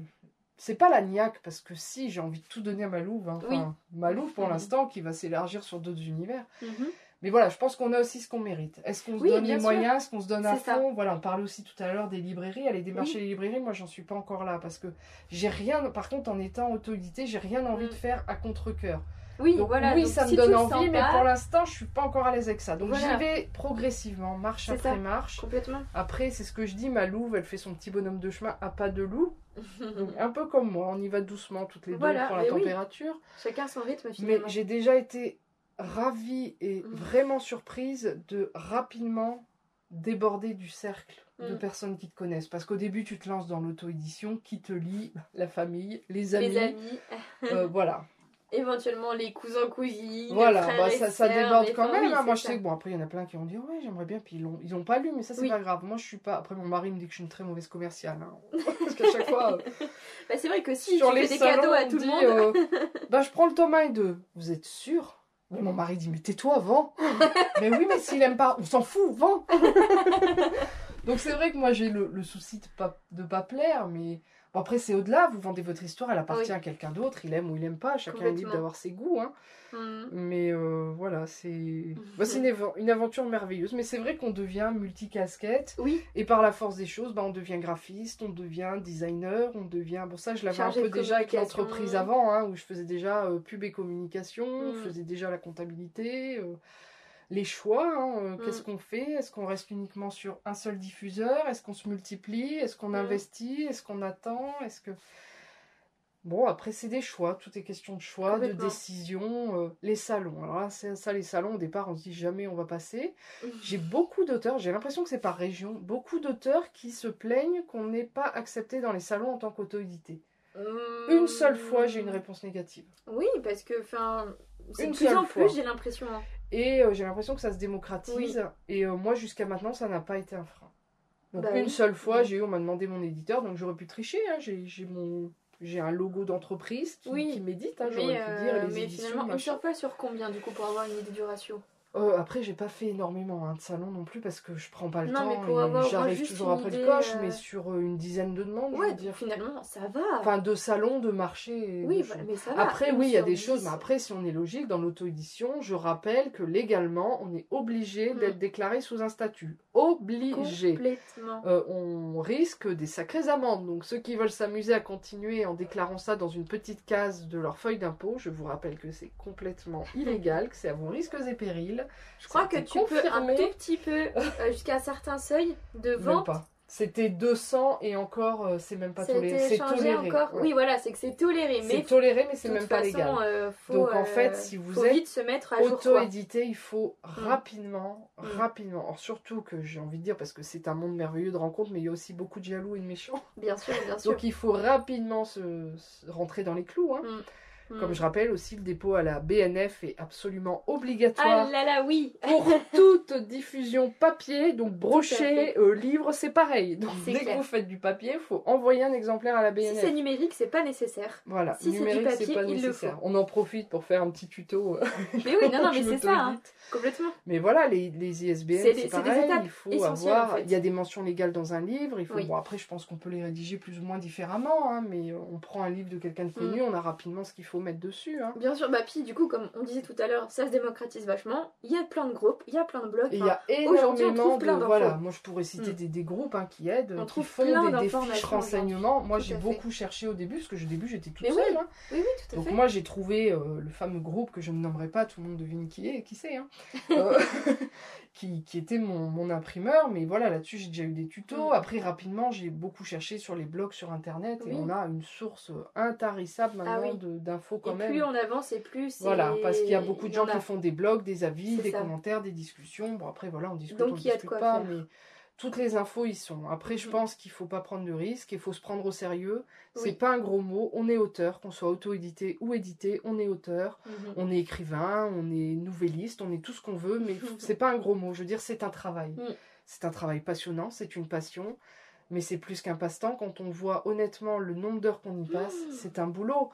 C'est pas la niaque, parce que si, j'ai envie de tout donner à Malouve. Hein.
Oui.
Enfin, Malouve, pour
Mhm.
l'instant, qui va s'élargir sur d'autres univers.
Mhm.
Mais voilà, je pense qu'on a aussi ce qu'on mérite. Est-ce qu'on se
Oui,
donne les
sûr.
moyens? Est-ce qu'on se donne à
ça.
fond? Voilà, on parlait aussi tout à l'heure des librairies. Aller démarcher les librairies, moi, j'en suis pas encore là. Parce que j'ai rien. Par contre, en étant auto-édité, j'ai rien envie
Mm.
de faire à contre-coeur.
Oui,
Donc,
voilà.
oui,
donc
ça
si
me donne envie, mais
pas,
pour l'instant, je suis pas encore à l'aise avec ça. Donc
Voilà.
j'y vais progressivement, marche après
ça.
marche.
Complètement.
Après, c'est ce que je dis, ma louve, elle fait son petit bonhomme de chemin à pas de loup. Donc un peu comme moi, on y va doucement toutes les deux,
Voilà,
prend la
mais oui.
température.
Chacun son rythme
Mais
finalement.
j'ai déjà été ravie et
Mm.
vraiment surprise de rapidement déborder du cercle de
Mm.
personnes qui te connaissent. Parce qu'au début, tu te lances dans l'auto-édition, qui te lit, la famille, les amis.
Les amis.
euh, voilà.
Éventuellement les cousins cousines.
Voilà,
frères
bah, ça, ça
sœurs,
déborde quand même.
oui,
hein. Moi, je
c'est
sais
ça.
que bon, après, il y en a plein qui ont dit Ouais, j'aimerais bien, puis ils l'ont, ils ont pas lu, mais ça, c'est
Oui.
pas grave. Moi, je suis pas. Après, mon mari me dit que je suis une très mauvaise commerciale. hein. Parce qu'à chaque fois, euh,
Bah, c'est vrai que si
sur
tu
les
fais des
salons,
cadeaux à tout le
dit,
monde.
euh, bah, je prends le tome 1 et 2. Vous êtes sûr? Oui, mon mari dit Mais tais-toi, vends Mais oui, mais s'il aime pas, on s'en fout, vends Donc, c'est vrai que moi, j'ai le, le souci de pas, de pas plaire, mais. Bon, après, c'est au-delà, vous vendez votre histoire, elle appartient
Oui.
à quelqu'un d'autre, il aime ou il aime pas, chacun est libre d'avoir ses goûts. Hein.
Hmm.
Mais euh, voilà, c'est bah, une, aventure merveilleuse. Mais c'est vrai qu'on devient multicasquette.
Oui,
Et par la force des choses, bah, on devient graphiste, on devient designer, on devient... Bon ça, je l'avais un peu déjà avec l'entreprise avant, hein, où je faisais déjà euh, pub et communication,
Mm.
je faisais déjà la comptabilité, euh, les choix, hein, euh,
Mm.
qu'est-ce qu'on fait? Est-ce qu'on reste uniquement sur un seul diffuseur? Est-ce qu'on se multiplie? Est-ce qu'on
Mm.
investit? Est-ce qu'on attend? Est-ce que... Bon, après, c'est des choix, tout est question de choix, de décision. euh, les salons, alors là, c'est ça, les salons, au départ, on se dit jamais on va passer. J'ai beaucoup d'auteurs, j'ai l'impression que c'est par région, beaucoup d'auteurs qui se plaignent qu'on n'est pas accepté dans les salons en tant qu'auto-édité. Une seule fois, j'ai une réponse négative.
Oui, parce que enfin, c'est
Une
de plus en
fois.
plus, j'ai l'impression.
Et euh, j'ai l'impression que ça se démocratise.
Oui.
Et euh, moi, jusqu'à maintenant, ça n'a pas été un frein. Donc,
Bah
une
oui.
seule fois,
Oui.
j'ai eu, on m'a demandé mon éditeur, donc j'aurais pu tricher. hein, j'ai j'ai mon. J'ai un logo d'entreprise qui,
Oui.
qui m'édite, hein, j'aurais
Mais,
pu dire
euh,
les
mais
éditions,
finalement, une seule fois sur combien du coup pour avoir une idée du ratio
Euh, après, j'ai pas fait énormément hein, de salons non plus parce que je prends pas le
Non,
temps j'arrive toujours après le coche,
euh,
mais sur euh, une dizaine de demandes, je
Ouais,
veux dire.
finalement, ça va.
Enfin, de salons, de marchés. et
oui,
choses.
mais ça va.
Après, oui, il y a des choses, mais après, si on est logique, dans l'auto-édition, je rappelle que légalement, on est obligé
Mm.
d'être déclaré sous un statut. Obligé.
Complètement.
Euh, on risque des sacrées amendes. Donc, ceux qui veulent s'amuser à continuer en déclarant ça dans une petite case de leur feuille d'impôt, je vous rappelle que c'est complètement illégal, que c'est à vos risques et périls.
Je crois que tu peux un tout petit peu, euh, jusqu'à un certain seuil de vente.
C'était 200 et encore, euh, c'est même pas toléré. C'est toléré.
encore.
ouais.
Oui, voilà, c'est que c'est toléré,
C'est toléré, mais c'est même pas
façon,
légal.
euh, faut,
Donc, en fait, si vous êtes. Auto-édité, il faut
Mm.
rapidement,
Mm.
rapidement. Alors, surtout que j'ai envie de dire, parce que c'est un monde merveilleux de rencontres, mais il y a aussi beaucoup de jaloux et de méchants.
Bien sûr, bien sûr.
Donc il faut rapidement se, se rentrer dans les clous. hein.
Mm.
Comme
Mm.
je rappelle aussi, le dépôt à la BNF est absolument obligatoire
Ah là là, oui.
pour toute diffusion papier. Donc brochet, euh, livre, c'est pareil. Donc dès
clair.
que vous faites du papier, il faut envoyer un exemplaire à la
Si
BNF.
c'est numérique, c'est pas nécessaire.
Voilà,
si c'est
numérique, c'est pas
il le
nécessaire.
faut.
On en profite pour faire un petit tuto. euh,
Mais oui, non, non, mais c'est ça, hein, complètement.
Mais voilà, les, les ISBN,
C'est des- des
pareil,
étapes
il faut avoir...
en fait.
Il y a des mentions légales dans un livre, il faut...
Oui.
bon, après je pense qu'on peut les rédiger plus ou moins différemment, hein, mais on prend un livre de quelqu'un de connu,
Mm.
on a rapidement ce qu'il faut mettre dessus. hein.
Bien sûr, bah puis du coup, comme on disait tout à l'heure, ça se démocratise vachement. Il y a plein de groupes, il y a plein de blogs.
Il y a
on
énormément de...
plein d'infos.
Voilà, moi je pourrais citer
Mm.
des, des groupes hein, qui aident,
On
qui font
plein
des, des fiches
d'informations
renseignements. Moi j'ai beaucoup cherché au début, parce que au début j'étais toute
Mais oui,
seule. hein.
Oui, oui, tout à
Donc
fait.
moi j'ai trouvé euh, le fameux groupe que je ne nommerai pas, tout le monde devine qui est, qui c'est, hein, euh, qui, qui était mon, mon imprimeur, mais voilà là-dessus j'ai déjà eu des tutos.
Mm.
Après rapidement j'ai beaucoup cherché sur les blogs sur internet et on a une source intarissable
Ah
maintenant de-
Et
même.
plus on avance et plus.
Voilà, parce qu'il y a beaucoup de gens
a.
qui font des blogs, des avis, des
ça.
commentaires, des discussions. Bon après voilà on discute,
Donc,
on
il y a de
discute
quoi
pas,
faire.
mais toutes les infos y sont. Après je
Mhm.
pense qu'il faut pas prendre de risques, il faut se prendre au sérieux. C'est
Oui.
pas un gros mot, on est auteur, qu'on soit auto-édité ou édité, on est auteur.
Mhm.
On est écrivain, on est nouvelliste, on est tout ce qu'on veut, mais c'est pas un gros mot. Je veux dire, c'est un travail.
Mm.
C'est un travail passionnant, c'est une passion, mais c'est plus qu'un passe-temps. Quand on voit honnêtement le nombre d'heures qu'on y passe,
Mm.
c'est un boulot.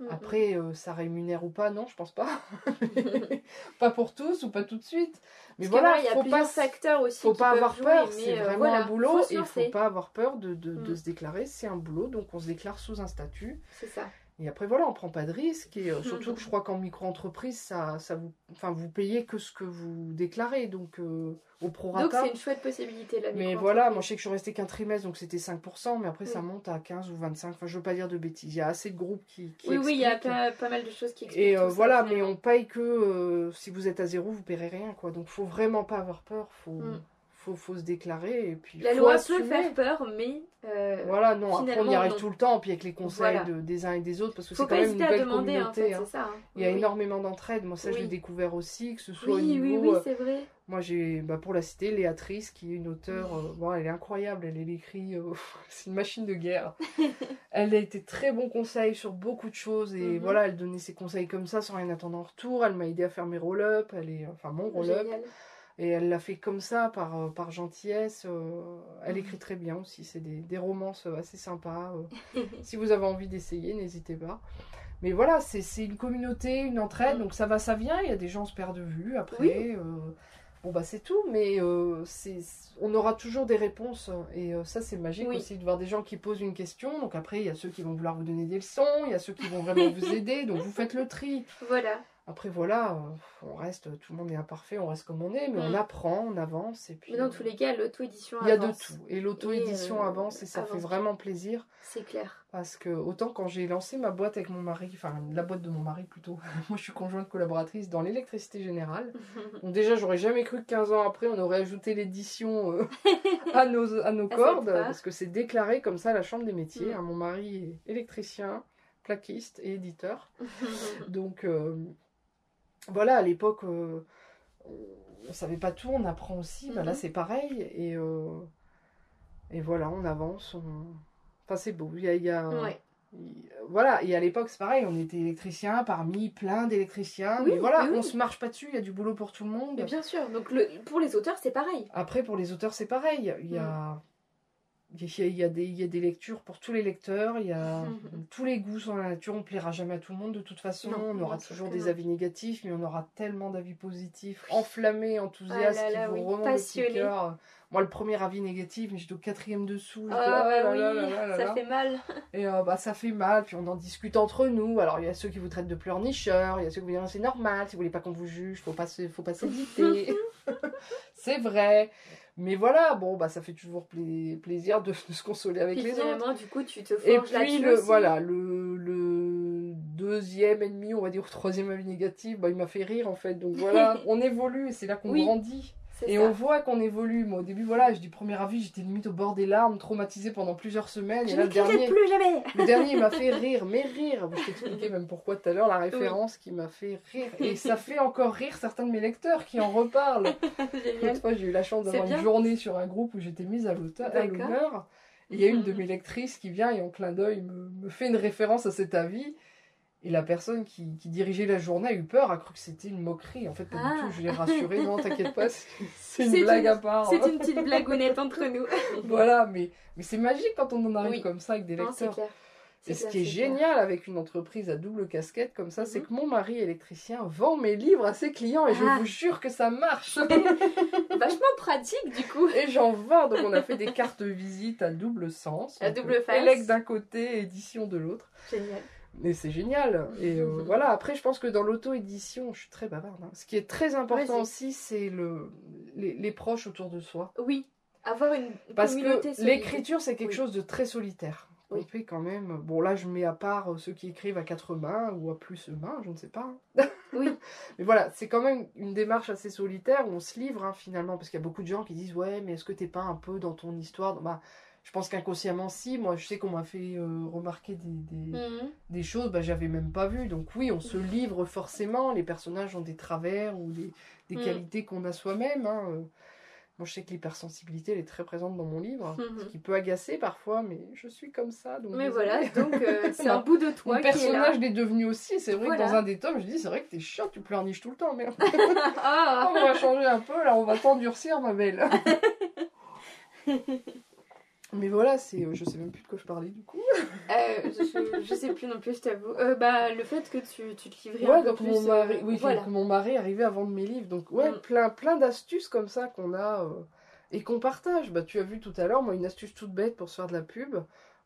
Mhm.
Après, euh, ça rémunère ou pas, non, je pense pas. pas pour tous ou pas tout de suite. Mais
Parce
voilà,
il y a
faut
plusieurs
pas,
facteurs aussi.
faut
qui
pas avoir
jouer,
peur. C'est
euh,
vraiment
voilà,
un boulot
faut
et il faut pas avoir peur de, de- de
Mm.
se déclarer. C'est un boulot, donc on se déclare sous un statut.
C'est ça.
Et après, voilà, on prend pas de risques. Et euh, surtout que je crois qu'en micro-entreprise, ça, ça vous, enfin, vous payez que ce que vous déclarez, donc euh, au
Donc
prorata.
c'est une chouette possibilité la
Mais voilà, moi je sais que je suis restée qu'un trimestre, donc c'était 5%, mais après ça
Oui.
monte à 15 ou 25. Enfin, je veux pas dire de bêtises. Il y a assez de groupes qui, qui
Oui, oui, il y a pas, pas mal de choses qui expliquent.
Et euh, voilà, mais on paye que si vous êtes à zéro, vous paierez rien, quoi. Donc faut vraiment pas avoir peur. Faut,
Mm.
Faut, faut se déclarer et puis
La loi
assumer.
peut faire peur, mais euh,
Voilà, non, après on y arrive
non.
tout le temps, puis avec les conseils
Voilà.
de, des uns et des autres, parce que c'est quand même une belle
demander, en
communauté.
fait,
hein.
ça. hein.
Il y a
Oui.
énormément d'entraide, moi ça je
Oui.
l'ai découvert aussi, que ce soit
Oui,
au
oui,
niveau...
oui,
euh,
c'est vrai.
Moi j'ai, bah, pour la citer, Léatrice, qui est une auteure, euh, bon, elle est incroyable, elle, elle écrit, c'est une machine de guerre. elle a été très bon conseil sur beaucoup de choses, et
Mhm.
voilà, elle donnait ses conseils comme ça, sans rien attendre en retour, elle m'a aidé à faire mes roll-up, elle est, enfin mon roll-up,
Génial.
Et elle l'a fait comme ça, par, euh, par gentillesse. euh, elle
Mhm.
écrit très bien aussi, c'est des, des romances euh, assez sympas. si vous avez envie d'essayer, n'hésitez pas. Mais voilà, c'est une communauté, une entraide,
Mhm.
donc ça va, ça vient. Il y a des gens se perdent de vue après.
Oui.
bon, bah c'est tout, mais euh, on aura toujours des réponses. Et euh, ça, c'est magique
Oui.
aussi de voir des gens qui posent une question. Donc après, il y a ceux qui vont vouloir vous donner des leçons, il y a ceux qui vont vraiment vous aider. Donc vous faites le tri.
Voilà.
Après, voilà, euh, on reste, tout le monde est imparfait, on reste comme on est, mais on
Mm.
apprend, on avance. Et puis,
Mais dans tous les cas, l'auto-édition
il y a de
avance.
tout. Et l'auto-édition
euh,
avance et ça fait
avance.
vraiment plaisir.
C'est clair.
Parce que autant quand j'ai lancé ma boîte avec mon mari, enfin la boîte de mon mari plutôt, moi je suis conjointe collaboratrice dans l'électricité générale. Donc déjà j'aurais jamais cru que 15 ans après on aurait ajouté l'édition euh, à nos, à nos cordes, parce que c'est déclaré comme ça à la chambre des métiers.
Mm.
hein. Mon mari est électricien, plaquiste et éditeur. Donc euh, voilà, à l'époque, euh, on savait pas tout, on apprend aussi. Bah, là,
Mhm.
c'est pareil. Et, euh, et voilà, on avance. on- Enfin, c'est beau. Il y a, il y a-
ouais.
il- Voilà, et à l'époque, c'est pareil. On était électricien parmi plein d'électriciens.
Oui,
mais voilà,
oui, oui.
on se marche pas dessus. Il y a du boulot pour tout le monde.
Mais bien sûr. Donc le, pour les auteurs, c'est pareil.
Après, pour les auteurs, c'est pareil. Il y a. Il y, a, il y a des, il y a des lectures pour tous les lecteurs, il y a tous les goûts sont dans la nature, on plaira jamais à tout le monde de toute façon,
Non,
on aura toujours des
non.
avis négatifs, mais on aura tellement d'avis positifs, enflammés, enthousiastes,
Ah là là,
qui vous
oui.
Moi, le premier avis négatif, mais j'étais au quatrième dessous,
Ah ça fait mal.
et euh, bah, ça fait mal, puis on en discute entre nous. Alors, il y a ceux qui vous traitent de pleurnicheurs, il y a ceux qui vous disent c'est normal, si vous voulez pas qu'on vous juge, faut pas se- faut pas s'éditer. c'est vrai. Mais voilà, bon, bah ça fait toujours pla- plaisir de, de se consoler avec
Puis
les autres.
du coup, tu te
Et
forges
puis,
là-dessus
le,
aussi.
voilà, le, le deuxième ennemi, on va dire, troisième avis négatif, bah, il m'a fait rire en fait. Donc voilà, on évolue et c'est là qu'on
Oui,
grandit. Et
ça.
on voit qu'on évolue. Moi, au début, voilà, je dis premier avis, j'étais limite au bord des larmes, traumatisée pendant plusieurs semaines.
Je
et là, le dernier,
plus jamais.
le dernier, m'a fait rire, mais rire. Je t'expliquais même pourquoi tout à l'heure, la référence qui m'a fait rire. Et ça fait encore rire certains de mes lecteurs qui en reparlent.
Génial.
L'autre fois, j'ai eu la chance d'avoir une journée sur un groupe où j'étais mise à l'honneur. Et il y a une de mes lectrices qui vient et en clin d'œil me, me fait une référence à cet avis. Et la personne qui, qui dirigeait la journée a eu peur, a cru que c'était une moquerie. En fait, pas
Ah.
du tout. Je l'ai rassurée. Non, t'inquiète pas, c'est une blague
une-
à part.
C'est une petite blagounette entre nous.
Voilà, mais, mais c'est magique quand on en arrive
Oui.
comme ça avec des
Non,
lecteurs.
clair.
Et ce
clair,
qui est
clair.
génial avec une entreprise à double casquette comme ça, c'est
Mhm.
que mon mari électricien vend mes livres à ses clients et je
Ah.
vous jure que ça marche.
Vachement pratique, du coup.
et j'en vends, donc on a fait des cartes visite à double sens.
À double
euh,
face.
Élec d'un côté, édition de l'autre.
Génial.
Mais c'est génial. Et euh, voilà, après je pense que dans l'auto-édition, je suis très bavarde. hein. Ce qui est très important aussi, c'est le, les, les proches autour de soi.
Oui. Avoir une
Parce
communauté
que l'écriture, c'est quelque
Oui.
chose de très solitaire. On
Oui.
fait quand même. Bon, là, je mets à part euh, ceux qui écrivent à quatre mains ou à plus mains, je ne sais pas. hein.
Oui.
Mais voilà, c'est quand même une démarche assez solitaire où on se livre hein, finalement. Parce qu'il y a beaucoup de gens qui disent Ouais, mais est-ce que t'es pas un peu dans ton histoire bah, Je pense qu'inconsciemment, si. Moi, je sais qu'on m'a fait euh, remarquer des, des,
Mhm.
des choses bah, j'avais même pas vu. Donc, oui, on se livre forcément. Les personnages ont des travers ou des, des
Mm.
qualités qu'on a soi-même. hein, euh. Moi, je sais que l'hypersensibilité, elle est très présente dans mon livre,
Mhm.
ce qui peut agacer parfois, mais je suis comme ça. Donc
Mais voilà, donc euh, c'est un bout de
Mon
toi là.
personnage l'est devenu aussi. C'est vrai
Voilà.
que dans un des tomes, je dis, c'est vrai que t'es chiant, tu pleurniches tout le temps, merde.
Ah.
on va changer un peu, là, on va t'endurcir, ma belle. Mais voilà, c'est, euh, je sais même plus de quoi je parlais du coup.
Euh, je, je sais plus non plus, je t'avoue. Euh, bah, le fait que tu, tu te livrais
Ouais,
un peu plus.
mon mari,
euh,
oui,
voilà.
donc mon mari arrivait à vendre mes livres. Donc ouais,
Mm.
plein, plein d'astuces comme ça qu'on a euh, et qu'on partage. Bah tu as vu tout à l'heure, moi une astuce toute bête pour se faire de la pub.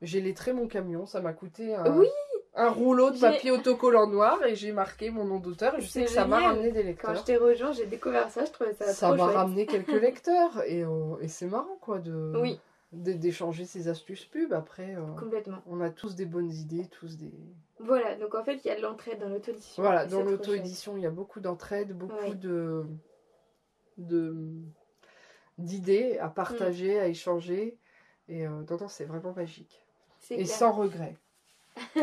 J'ai lettré mon camion, ça m'a coûté un,
Oui.
un rouleau de papier autocollant noir et j'ai marqué mon nom d'auteur. Je sais que ça m'a ramené des
Quand
lecteurs.
je t'ai rejoint, j'ai découvert ça, je trouvais ça,
Ça m'a ramené quelques lecteurs et, euh, et c'est marrant quoi de
Oui,
d'échanger ces astuces pub. Après, euh,
complètement.
on a tous des bonnes idées, tous des
Voilà, donc en fait, il y a de l'entraide dans l'auto-édition.
Voilà, dans l'auto-édition, il y a beaucoup d'entraide, beaucoup
Ouais.
de, de. d'idées à partager, à échanger. Et euh, non, non, c'est vraiment magique. Et
clair.
sans regret.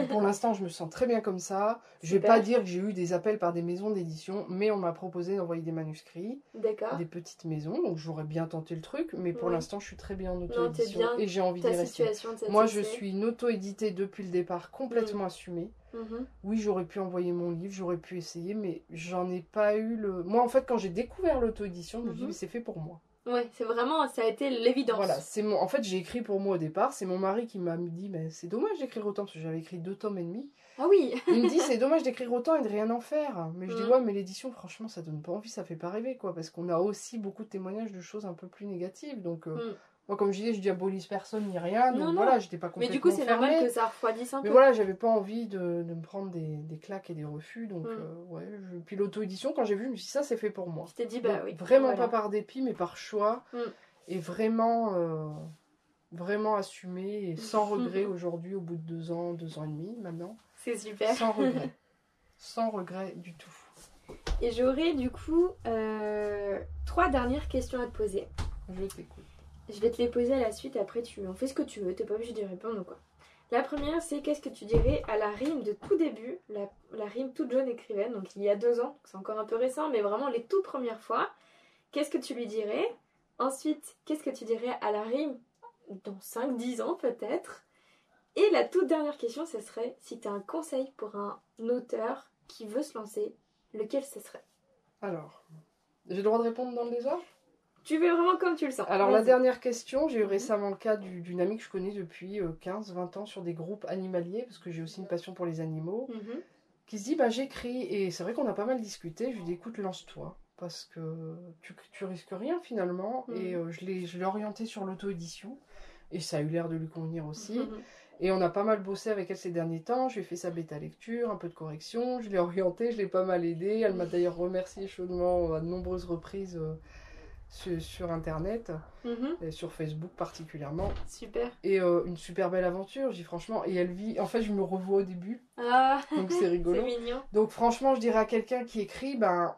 Pour l'instant, je me sens très bien comme ça. Je vais
Super.
pas dire que j'ai eu des appels par des maisons d'édition, mais on m'a proposé d'envoyer des manuscrits,
D'accord.
des petites maisons, donc j'aurais bien tenté le truc, mais pour
Ouais.
l'instant, je suis très bien en
Non,
auto-édition
bien.
et j'ai envie d'y rester. Moi, je suis une auto-éditée depuis le départ, complètement assumée.
Mhm.
Oui, j'aurais pu envoyer mon livre, j'aurais pu essayer, mais j'en ai pas eu le. Moi, en fait, quand j'ai découvert l'auto-édition, je me dis,
Mhm.
mais c'est fait pour moi.
Ouais, c'est vraiment, ça a été l'évidence.
Voilà, c'est mon. En fait, j'ai écrit pour moi au départ. C'est mon mari qui m'a dit, mais c'est dommage d'écrire autant parce que j'avais écrit deux tomes et demi.
Ah oui.
Il me dit, c'est dommage d'écrire autant et de rien en faire. Mais je dis,
Mhm.
ouais, mais l'édition, franchement, ça donne pas envie, ça fait pas rêver, quoi, parce qu'on a aussi beaucoup de témoignages de choses un peu plus négatives. Donc, euh,
Mhm.
Moi, comme je disais, je diabolise personne ni rien. Donc
Non,
voilà, j'étais pas
Mais
complètement
du coup, c'est normal que ça refroidisse un
Mais
peu.
voilà, j'avais pas envie de, de me prendre des, des claques et des refus. Donc,
Mm.
euh, ouais. Je... Puis l'auto-édition, quand j'ai vu, je me suis dit, ça, c'est fait pour moi.
Je t'ai dit, bah
Donc,
oui.
Vraiment
Voilà.
pas par dépit, mais par choix.
Mm.
Et vraiment, euh, vraiment assumé et sans regret aujourd'hui, au bout de deux ans, deux ans et demi maintenant.
C'est super.
Sans regret. sans regret du tout.
Et j'aurais du coup euh, trois dernières questions à te poser.
Je t'écoute.
Je vais te les poser à la suite, après tu en fais ce que tu veux, t'es pas obligé d'y répondre ou quoi. La première, c'est qu'est-ce que tu dirais à la rime de tout début, la, la rime toute jeune écrivaine, donc il y a deux ans, c'est encore un peu récent, mais vraiment les toutes premières fois. Qu'est-ce que tu lui dirais? Ensuite, qu'est-ce que tu dirais à la rime dans 5-10 ans peut-être? Et la toute dernière question, ce serait si tu as un conseil pour un auteur qui veut se lancer, lequel ce serait?
Alors, j'ai le droit de répondre dans le désordre?
Tu veux vraiment comme tu le sens.
Alors, la dernière question, j'ai eu
Mhm.
récemment le cas du- d'une amie que je connais depuis 15-20 ans sur des groupes animaliers, parce que j'ai aussi une passion pour les animaux.
Mhm.
qui se dit bah j'écris et c'est vrai qu'on a pas mal discuté je lui dis écoute lance-toi parce que tu, tu risques rien finalement
Mhm.
et euh, je l'ai je orienté sur l'auto-édition et ça a eu l'air de lui convenir aussi
Mhm.
et on a pas mal bossé avec elle ces derniers temps je lui ai fait sa bêta lecture un peu de correction je l'ai orientée je l'ai pas mal aidée elle m'a d'ailleurs remercié chaudement à de nombreuses reprises euh, sur, sur internet
Mhm.
et sur Facebook particulièrement
Super.
et euh, une super belle aventure dis franchement et elle vit en fait je me revois au début
Ah,
donc c'est
c'est
rigolo
mignon.
donc franchement, je dirais à quelqu'un qui écrit, ben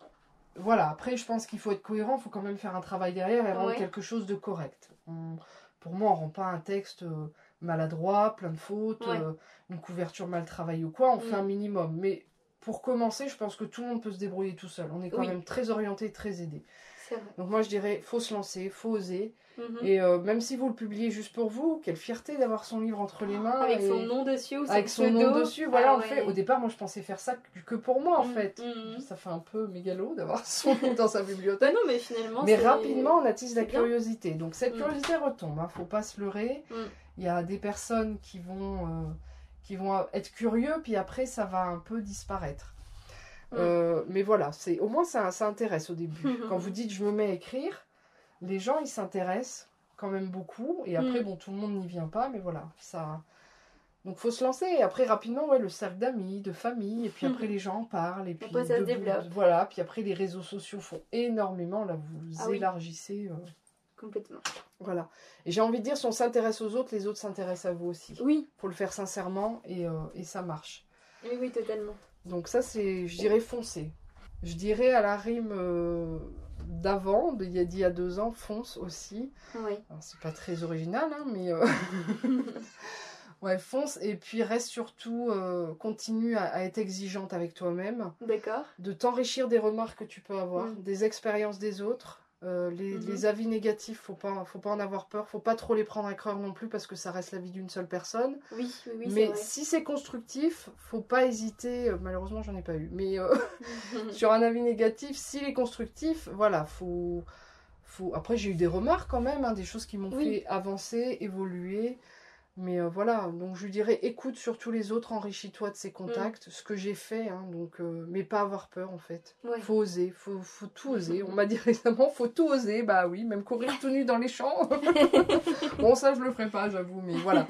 voilà, après je pense qu'il faut être cohérent, il faut quand même faire un travail derrière et rendre
Ouais.
quelque chose de correct. On- pour moi, on rend pas un texte euh, maladroit, plein de fautes,
Ouais.
euh, une couverture mal travaillée ou quoi, on fait
Mm.
un minimum. Mais pour commencer, je pense que tout le monde peut se débrouiller tout seul. On est quand
Oui.
même très orienté, très aidé.
C'est vrai.
Donc moi je dirais, faut se lancer, faut oser.
Mhm.
Et euh, même si vous le publiez juste pour vous, quelle fierté d'avoir son livre entre les mains.
Avec
et-
son nom dessus ou
avec son
pseudo.
nom dessus, voilà,
Ah
on fait. Au départ, moi, je pensais faire ça que- pour moi, en
Mm,
fait.
mm.
Ça fait un peu mégalo d'avoir son nom dans sa
Bah
bibliothèque.
non, mais finalement.
Mais
c'est-
rapidement, on attise la
bien.
curiosité. Donc cette curiosité retombe, hein, faut pas se leurrer. Il y a des personnes qui vont, euh, qui vont être curieux, puis après, ça va un peu disparaître.
Mm.
Euh, mais voilà, c'est au moins ça, ça intéresse au début. Quand vous dites je me mets à écrire, les gens ils s'intéressent quand même beaucoup. Et après,
Mm.
bon, tout le monde n'y vient pas, mais voilà, ça. Donc faut se lancer. Et après, rapidement, ouais, le cercle d'amis, de famille, et puis après, les gens en parlent. Et puis,
Après, ça se développe.
Voilà, puis après, les réseaux sociaux font énormément. Là, vous
Ah oui.
élargissez. euh,
Complètement.
voilà. Et j'ai envie de dire, si on s'intéresse aux autres, les autres s'intéressent à vous aussi.
Oui,
faut le faire sincèrement et, euh, et ça marche.
oui, oui, totalement.
Donc ça, c'est, je dirais, foncer. Je dirais à la rime euh, d'avant, d'il y, y a deux ans, fonce aussi.
Oui.
Alors, c'est pas très original, hein, mais... euh, ouais, fonce et puis reste surtout, euh, continue à, à être exigeante avec toi-même,
D'accord.
de t'enrichir des remarques que tu peux avoir,
Mm.
des expériences des autres. Euh, les,
Mhm.
les avis négatifs, faut pas, faut pas en avoir peur, faut pas trop les prendre à cœur non plus parce que ça reste la vie d'une seule personne.
Oui, oui,
mais
vrai.
si c'est constructif, faut pas hésiter. euh, Malheureusement, j'en ai pas eu. Mais euh, sur un avis négatif, s'il est constructif, voilà, faut, faut. Après, j'ai eu des remarques quand même, hein, des choses qui m'ont
Oui.
fait avancer, évoluer. Mais euh, voilà, donc je lui dirais, écoute surtout les autres, enrichis-toi de ces contacts, ce que j'ai fait, hein, donc, euh, mais pas avoir peur en fait.
Ouais.
Faut oser, faut, faut tout oser. On m'a dit récemment, faut tout oser, bah oui, même courir tout nu dans les champs. bon, ça je le ferai pas, j'avoue, mais voilà.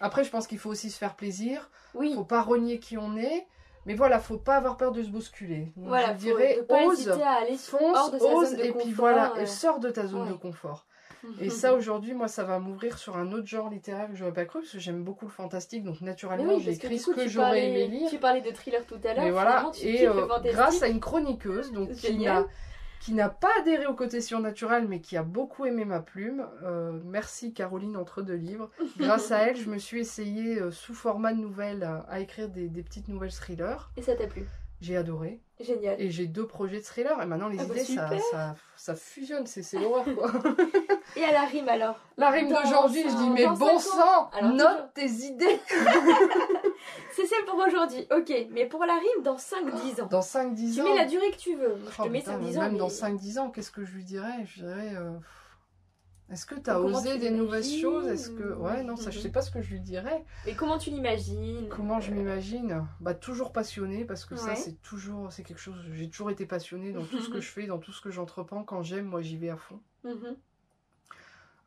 Après, je pense qu'il faut aussi se faire plaisir.
Oui,
Faut pas renier qui on est. Mais voilà, faut pas avoir peur de se bousculer. Donc,
voilà,
je
faut
dirais,
pas
ose,
hésiter à aller
fonce,
hors de sa
ose,
zone de
et puis voilà,
euh.
et sors de ta zone
ouais.
de confort. Et ça, aujourd'hui, moi, ça va m'ouvrir sur un autre genre littéraire que j'aurais pas cru, parce que j'aime beaucoup le fantastique, donc naturellement,
oui, que du
ce que
tu
j'aurais
parlais,
aimé lire.
tu parlais de thriller tout à l'heure.
Voilà,
tu
et euh, grâce à une chroniqueuse, donc qui n'a pas adhéré au côté surnaturel, mais qui a beaucoup aimé ma plume. Euh, merci Caroline entre deux livres. Grâce à elle, je me suis essayée euh, sous format de nouvelles à, à écrire des, des petites nouvelles thrillers.
Et ça t'a plu?
J'ai adoré.
Génial.
Et j'ai deux projets de thriller. Et maintenant, les
Ah bah
idées, ça,
super.
ça, ça fusionne. C'est c'est l'horreur, quoi.
Et à la rime alors?
La rime
Dans
d'aujourd'hui, je dis, mais bon sang.
Alors,
note tes idées.
C'est celle pour aujourd'hui, ok. Mais pour la rime, dans 5-10 ans.
Dans 5-10
Tu
ans.
mets la durée que tu veux. Moi, je
Oh,
te mets
putain,
5-10 ans.
Même
mais-
dans 5-10 ans, qu'est-ce que je lui dirais? Je dirais. euh, Est-ce que tu as osé des nouvelles choses? Est-ce que. Ouais, non, ça, je
Mhm.
sais pas ce que je lui dirais.
Mais comment tu l'imagines?
Comment je m'imagine? Bah, toujours passionnée, parce que ça, c'est toujours. C'est quelque chose. J'ai toujours été passionnée dans tout ce que je fais, dans tout ce que j'entreprends. Quand j'aime, moi, j'y vais à fond.
Mhm.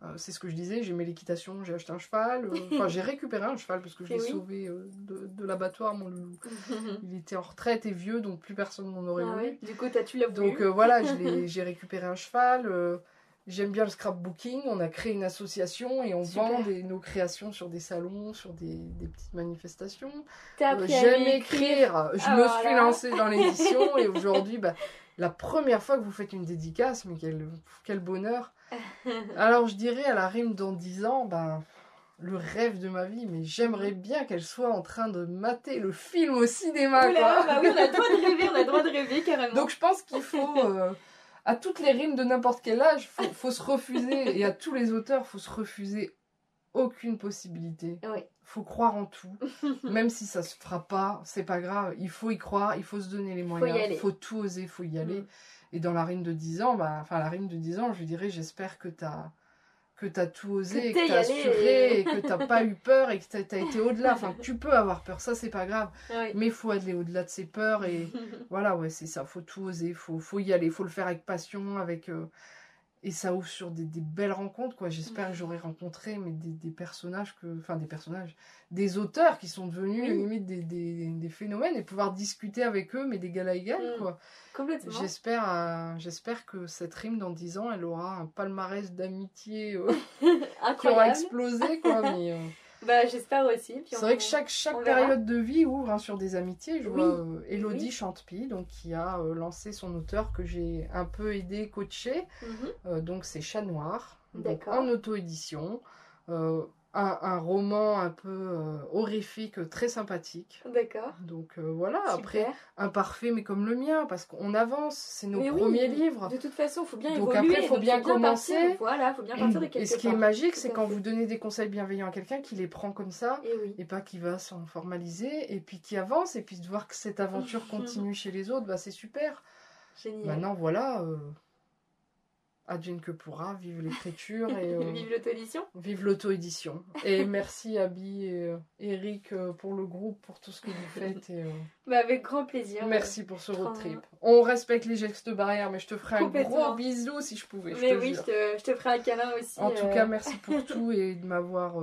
Euh, c'est ce que je disais, j'aimais l'équitation, j'ai acheté un cheval. euh, Enfin, j'ai récupéré un cheval parce que je
Eh
l'ai
oui.
sauvé euh, de, de l'abattoir, mon loulou. Il était en retraite et vieux, donc plus personne n'en aurait
Ah
voulu.
ouais, Du coup, t'as tu l'as.
Donc euh, voilà, j'ai récupéré un cheval. J'aime bien le scrapbooking. On a créé une association et on
Super.
vend des- nos créations sur des salons, sur des, des petites manifestations. Euh, J'aime
écrire.
écrire. Je
Ah,
me
voilà.
suis lancée dans l'édition et aujourd'hui, bah, la première fois que vous faites une dédicace, mais quel, quel bonheur. Alors je dirais à la rime dans 10 ans, ben, le rêve de ma vie, mais j'aimerais bien qu'elle soit en train de mater le film au cinéma.
Oula,
quoi.
bah oui, on a le droit de rêver, on a le droit de rêver carrément.
Donc je pense qu'il faut, euh, à toutes les rimes de n'importe quel âge, faut, faut se refuser, et à tous les auteurs, faut se refuser aucune possibilité.
Oui.
Faut croire en tout, même si ça se fera pas, c'est pas grave. Il faut y croire, il faut se donner les moyens,
aller.
faut tout oser, faut y aller.
Mm.
Et dans la rime de 10 ans, bah, enfin la rime de 10 ans, je lui dirais, j'espère que t'as que t'as tout osé,
Que
t'as
allé
assuré,
et-
que t'as pas eu peur, et que t'as t'as été au-delà. Enfin, tu peux avoir peur, ça c'est pas grave.
Oui.
Mais il faut aller au-delà de ses peurs et voilà, ouais, c'est ça. Faut tout oser, faut, faut y aller, faut le faire avec passion, avec euh, et ça ouvre sur des, des belles rencontres, quoi. J'espère que j'aurai rencontré mais des, des personnages que, enfin des personnages, des auteurs qui sont devenus limite des, des, des phénomènes et pouvoir discuter avec eux, mais d'égal à égal,
Mm.
quoi.
Complètement.
J'espère, euh, j'espère que cette rime dans 10 ans, elle aura un palmarès d'amitié euh, qui aura explosé, quoi. mais, euh,
Bah, j'espère aussi.
C'est vrai que chaque, chaque période de vie ouvre hein, sur des amitiés. Je
Oui.
vois euh, Elodie
Oui.
Chantepie, donc, qui a euh, lancé son auteur que j'ai un peu aidé, coaché.
Mhm.
Euh, donc c'est Chat Noir, donc en auto-édition. Euh, un, un roman un peu euh, horrifique, très sympathique.
D'accord.
Donc euh, voilà, après,
Super.
imparfait mais comme le mien, parce qu'on avance, c'est nos
Mais oui,
premiers livres.
De toute façon, faut bien
Donc
évoluer.
après, faut
donc
bien
partir-
commencer.
voilà, faut bien partir de quelque
Et ce qui est magique, c'est quand
fait.
vous donnez des conseils bienveillants à quelqu'un qui les prend comme ça
Et oui.
et pas qui va s'en formaliser et puis qui avance et puis de voir que cette aventure continue chez les autres, bah c'est super.
Génial.
Maintenant voilà, euh, advienne que pourra, vive l'écriture et euh,
Vive l'auto-édition.
vive l'auto-édition. Et merci Abby et euh, Eric euh, pour le groupe, pour tout ce que vous faites et
Bah, avec grand plaisir.
merci pour ce road trip. On respecte les gestes barrières mais je te ferai un gros bisou si je pouvais, je
Mais
te
oui,
jure.
je te, je te ferai un câlin aussi.
En tout cas, merci pour tout et de m'avoir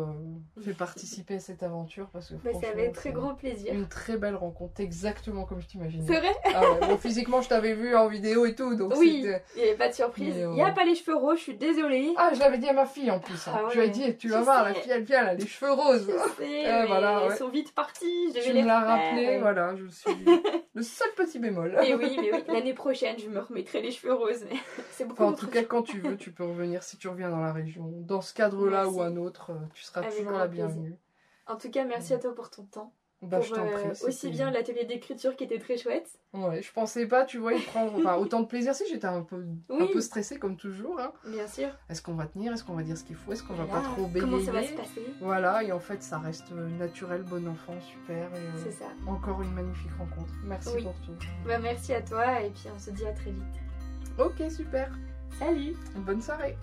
fait participer à cette aventure parce que
bah, ça avec très grand plaisir.
une très belle rencontre, exactement comme je t'imaginais.
C'est vrai?
Ah ouais, bon, physiquement, je t'avais vu en vidéo et tout, donc
Oui, il n'y avait pas de surprise.
Mais,
Il n'y a pas les cheveux roses, je suis désolée.
Ah, je l'avais dit à ma fille en plus. hein.
Ah ouais.
Je lui ai dit, tu vas
Je
voir,
sais.
la fille, elle vient, elle a les cheveux roses.
Je sais, mais
voilà, ouais.
ils sont vite partis. Je
Tu me l'as rappelé, voilà, je suis le seul petit bémol.
Mais oui, mais oui, l'année prochaine, je me remettrai les cheveux roses. mais C'est beaucoup
Enfin, en tout cas, quand tu veux, tu peux revenir si tu reviens dans la région. Dans ce cadre-là
Merci.
ou un autre, euh, tu seras
Avec
toujours la bienvenue.
En tout cas, merci à toi pour ton temps.
Bah, je
pour
t'en
euh,
prie.
aussi bien l'atelier d'écriture qui était très chouette.
Ouais, je pensais pas, tu vois, y prendre enfin, autant de plaisir. Si j'étais un peu, un peu stressée comme toujours. hein.
Bien sûr.
Est-ce qu'on va tenir? Est-ce qu'on va dire ce qu'il faut? Est-ce qu'on va pas trop
Comment ça va se
bégayer
passer?
Voilà, et en fait, ça reste euh, naturel, bon enfant, super. Et, euh,
C'est ça.
encore une magnifique rencontre. Merci
Oui.
pour tout.
Bah, merci à toi et puis on se dit à très vite.
Ok, super.
Salut
Bonne soirée.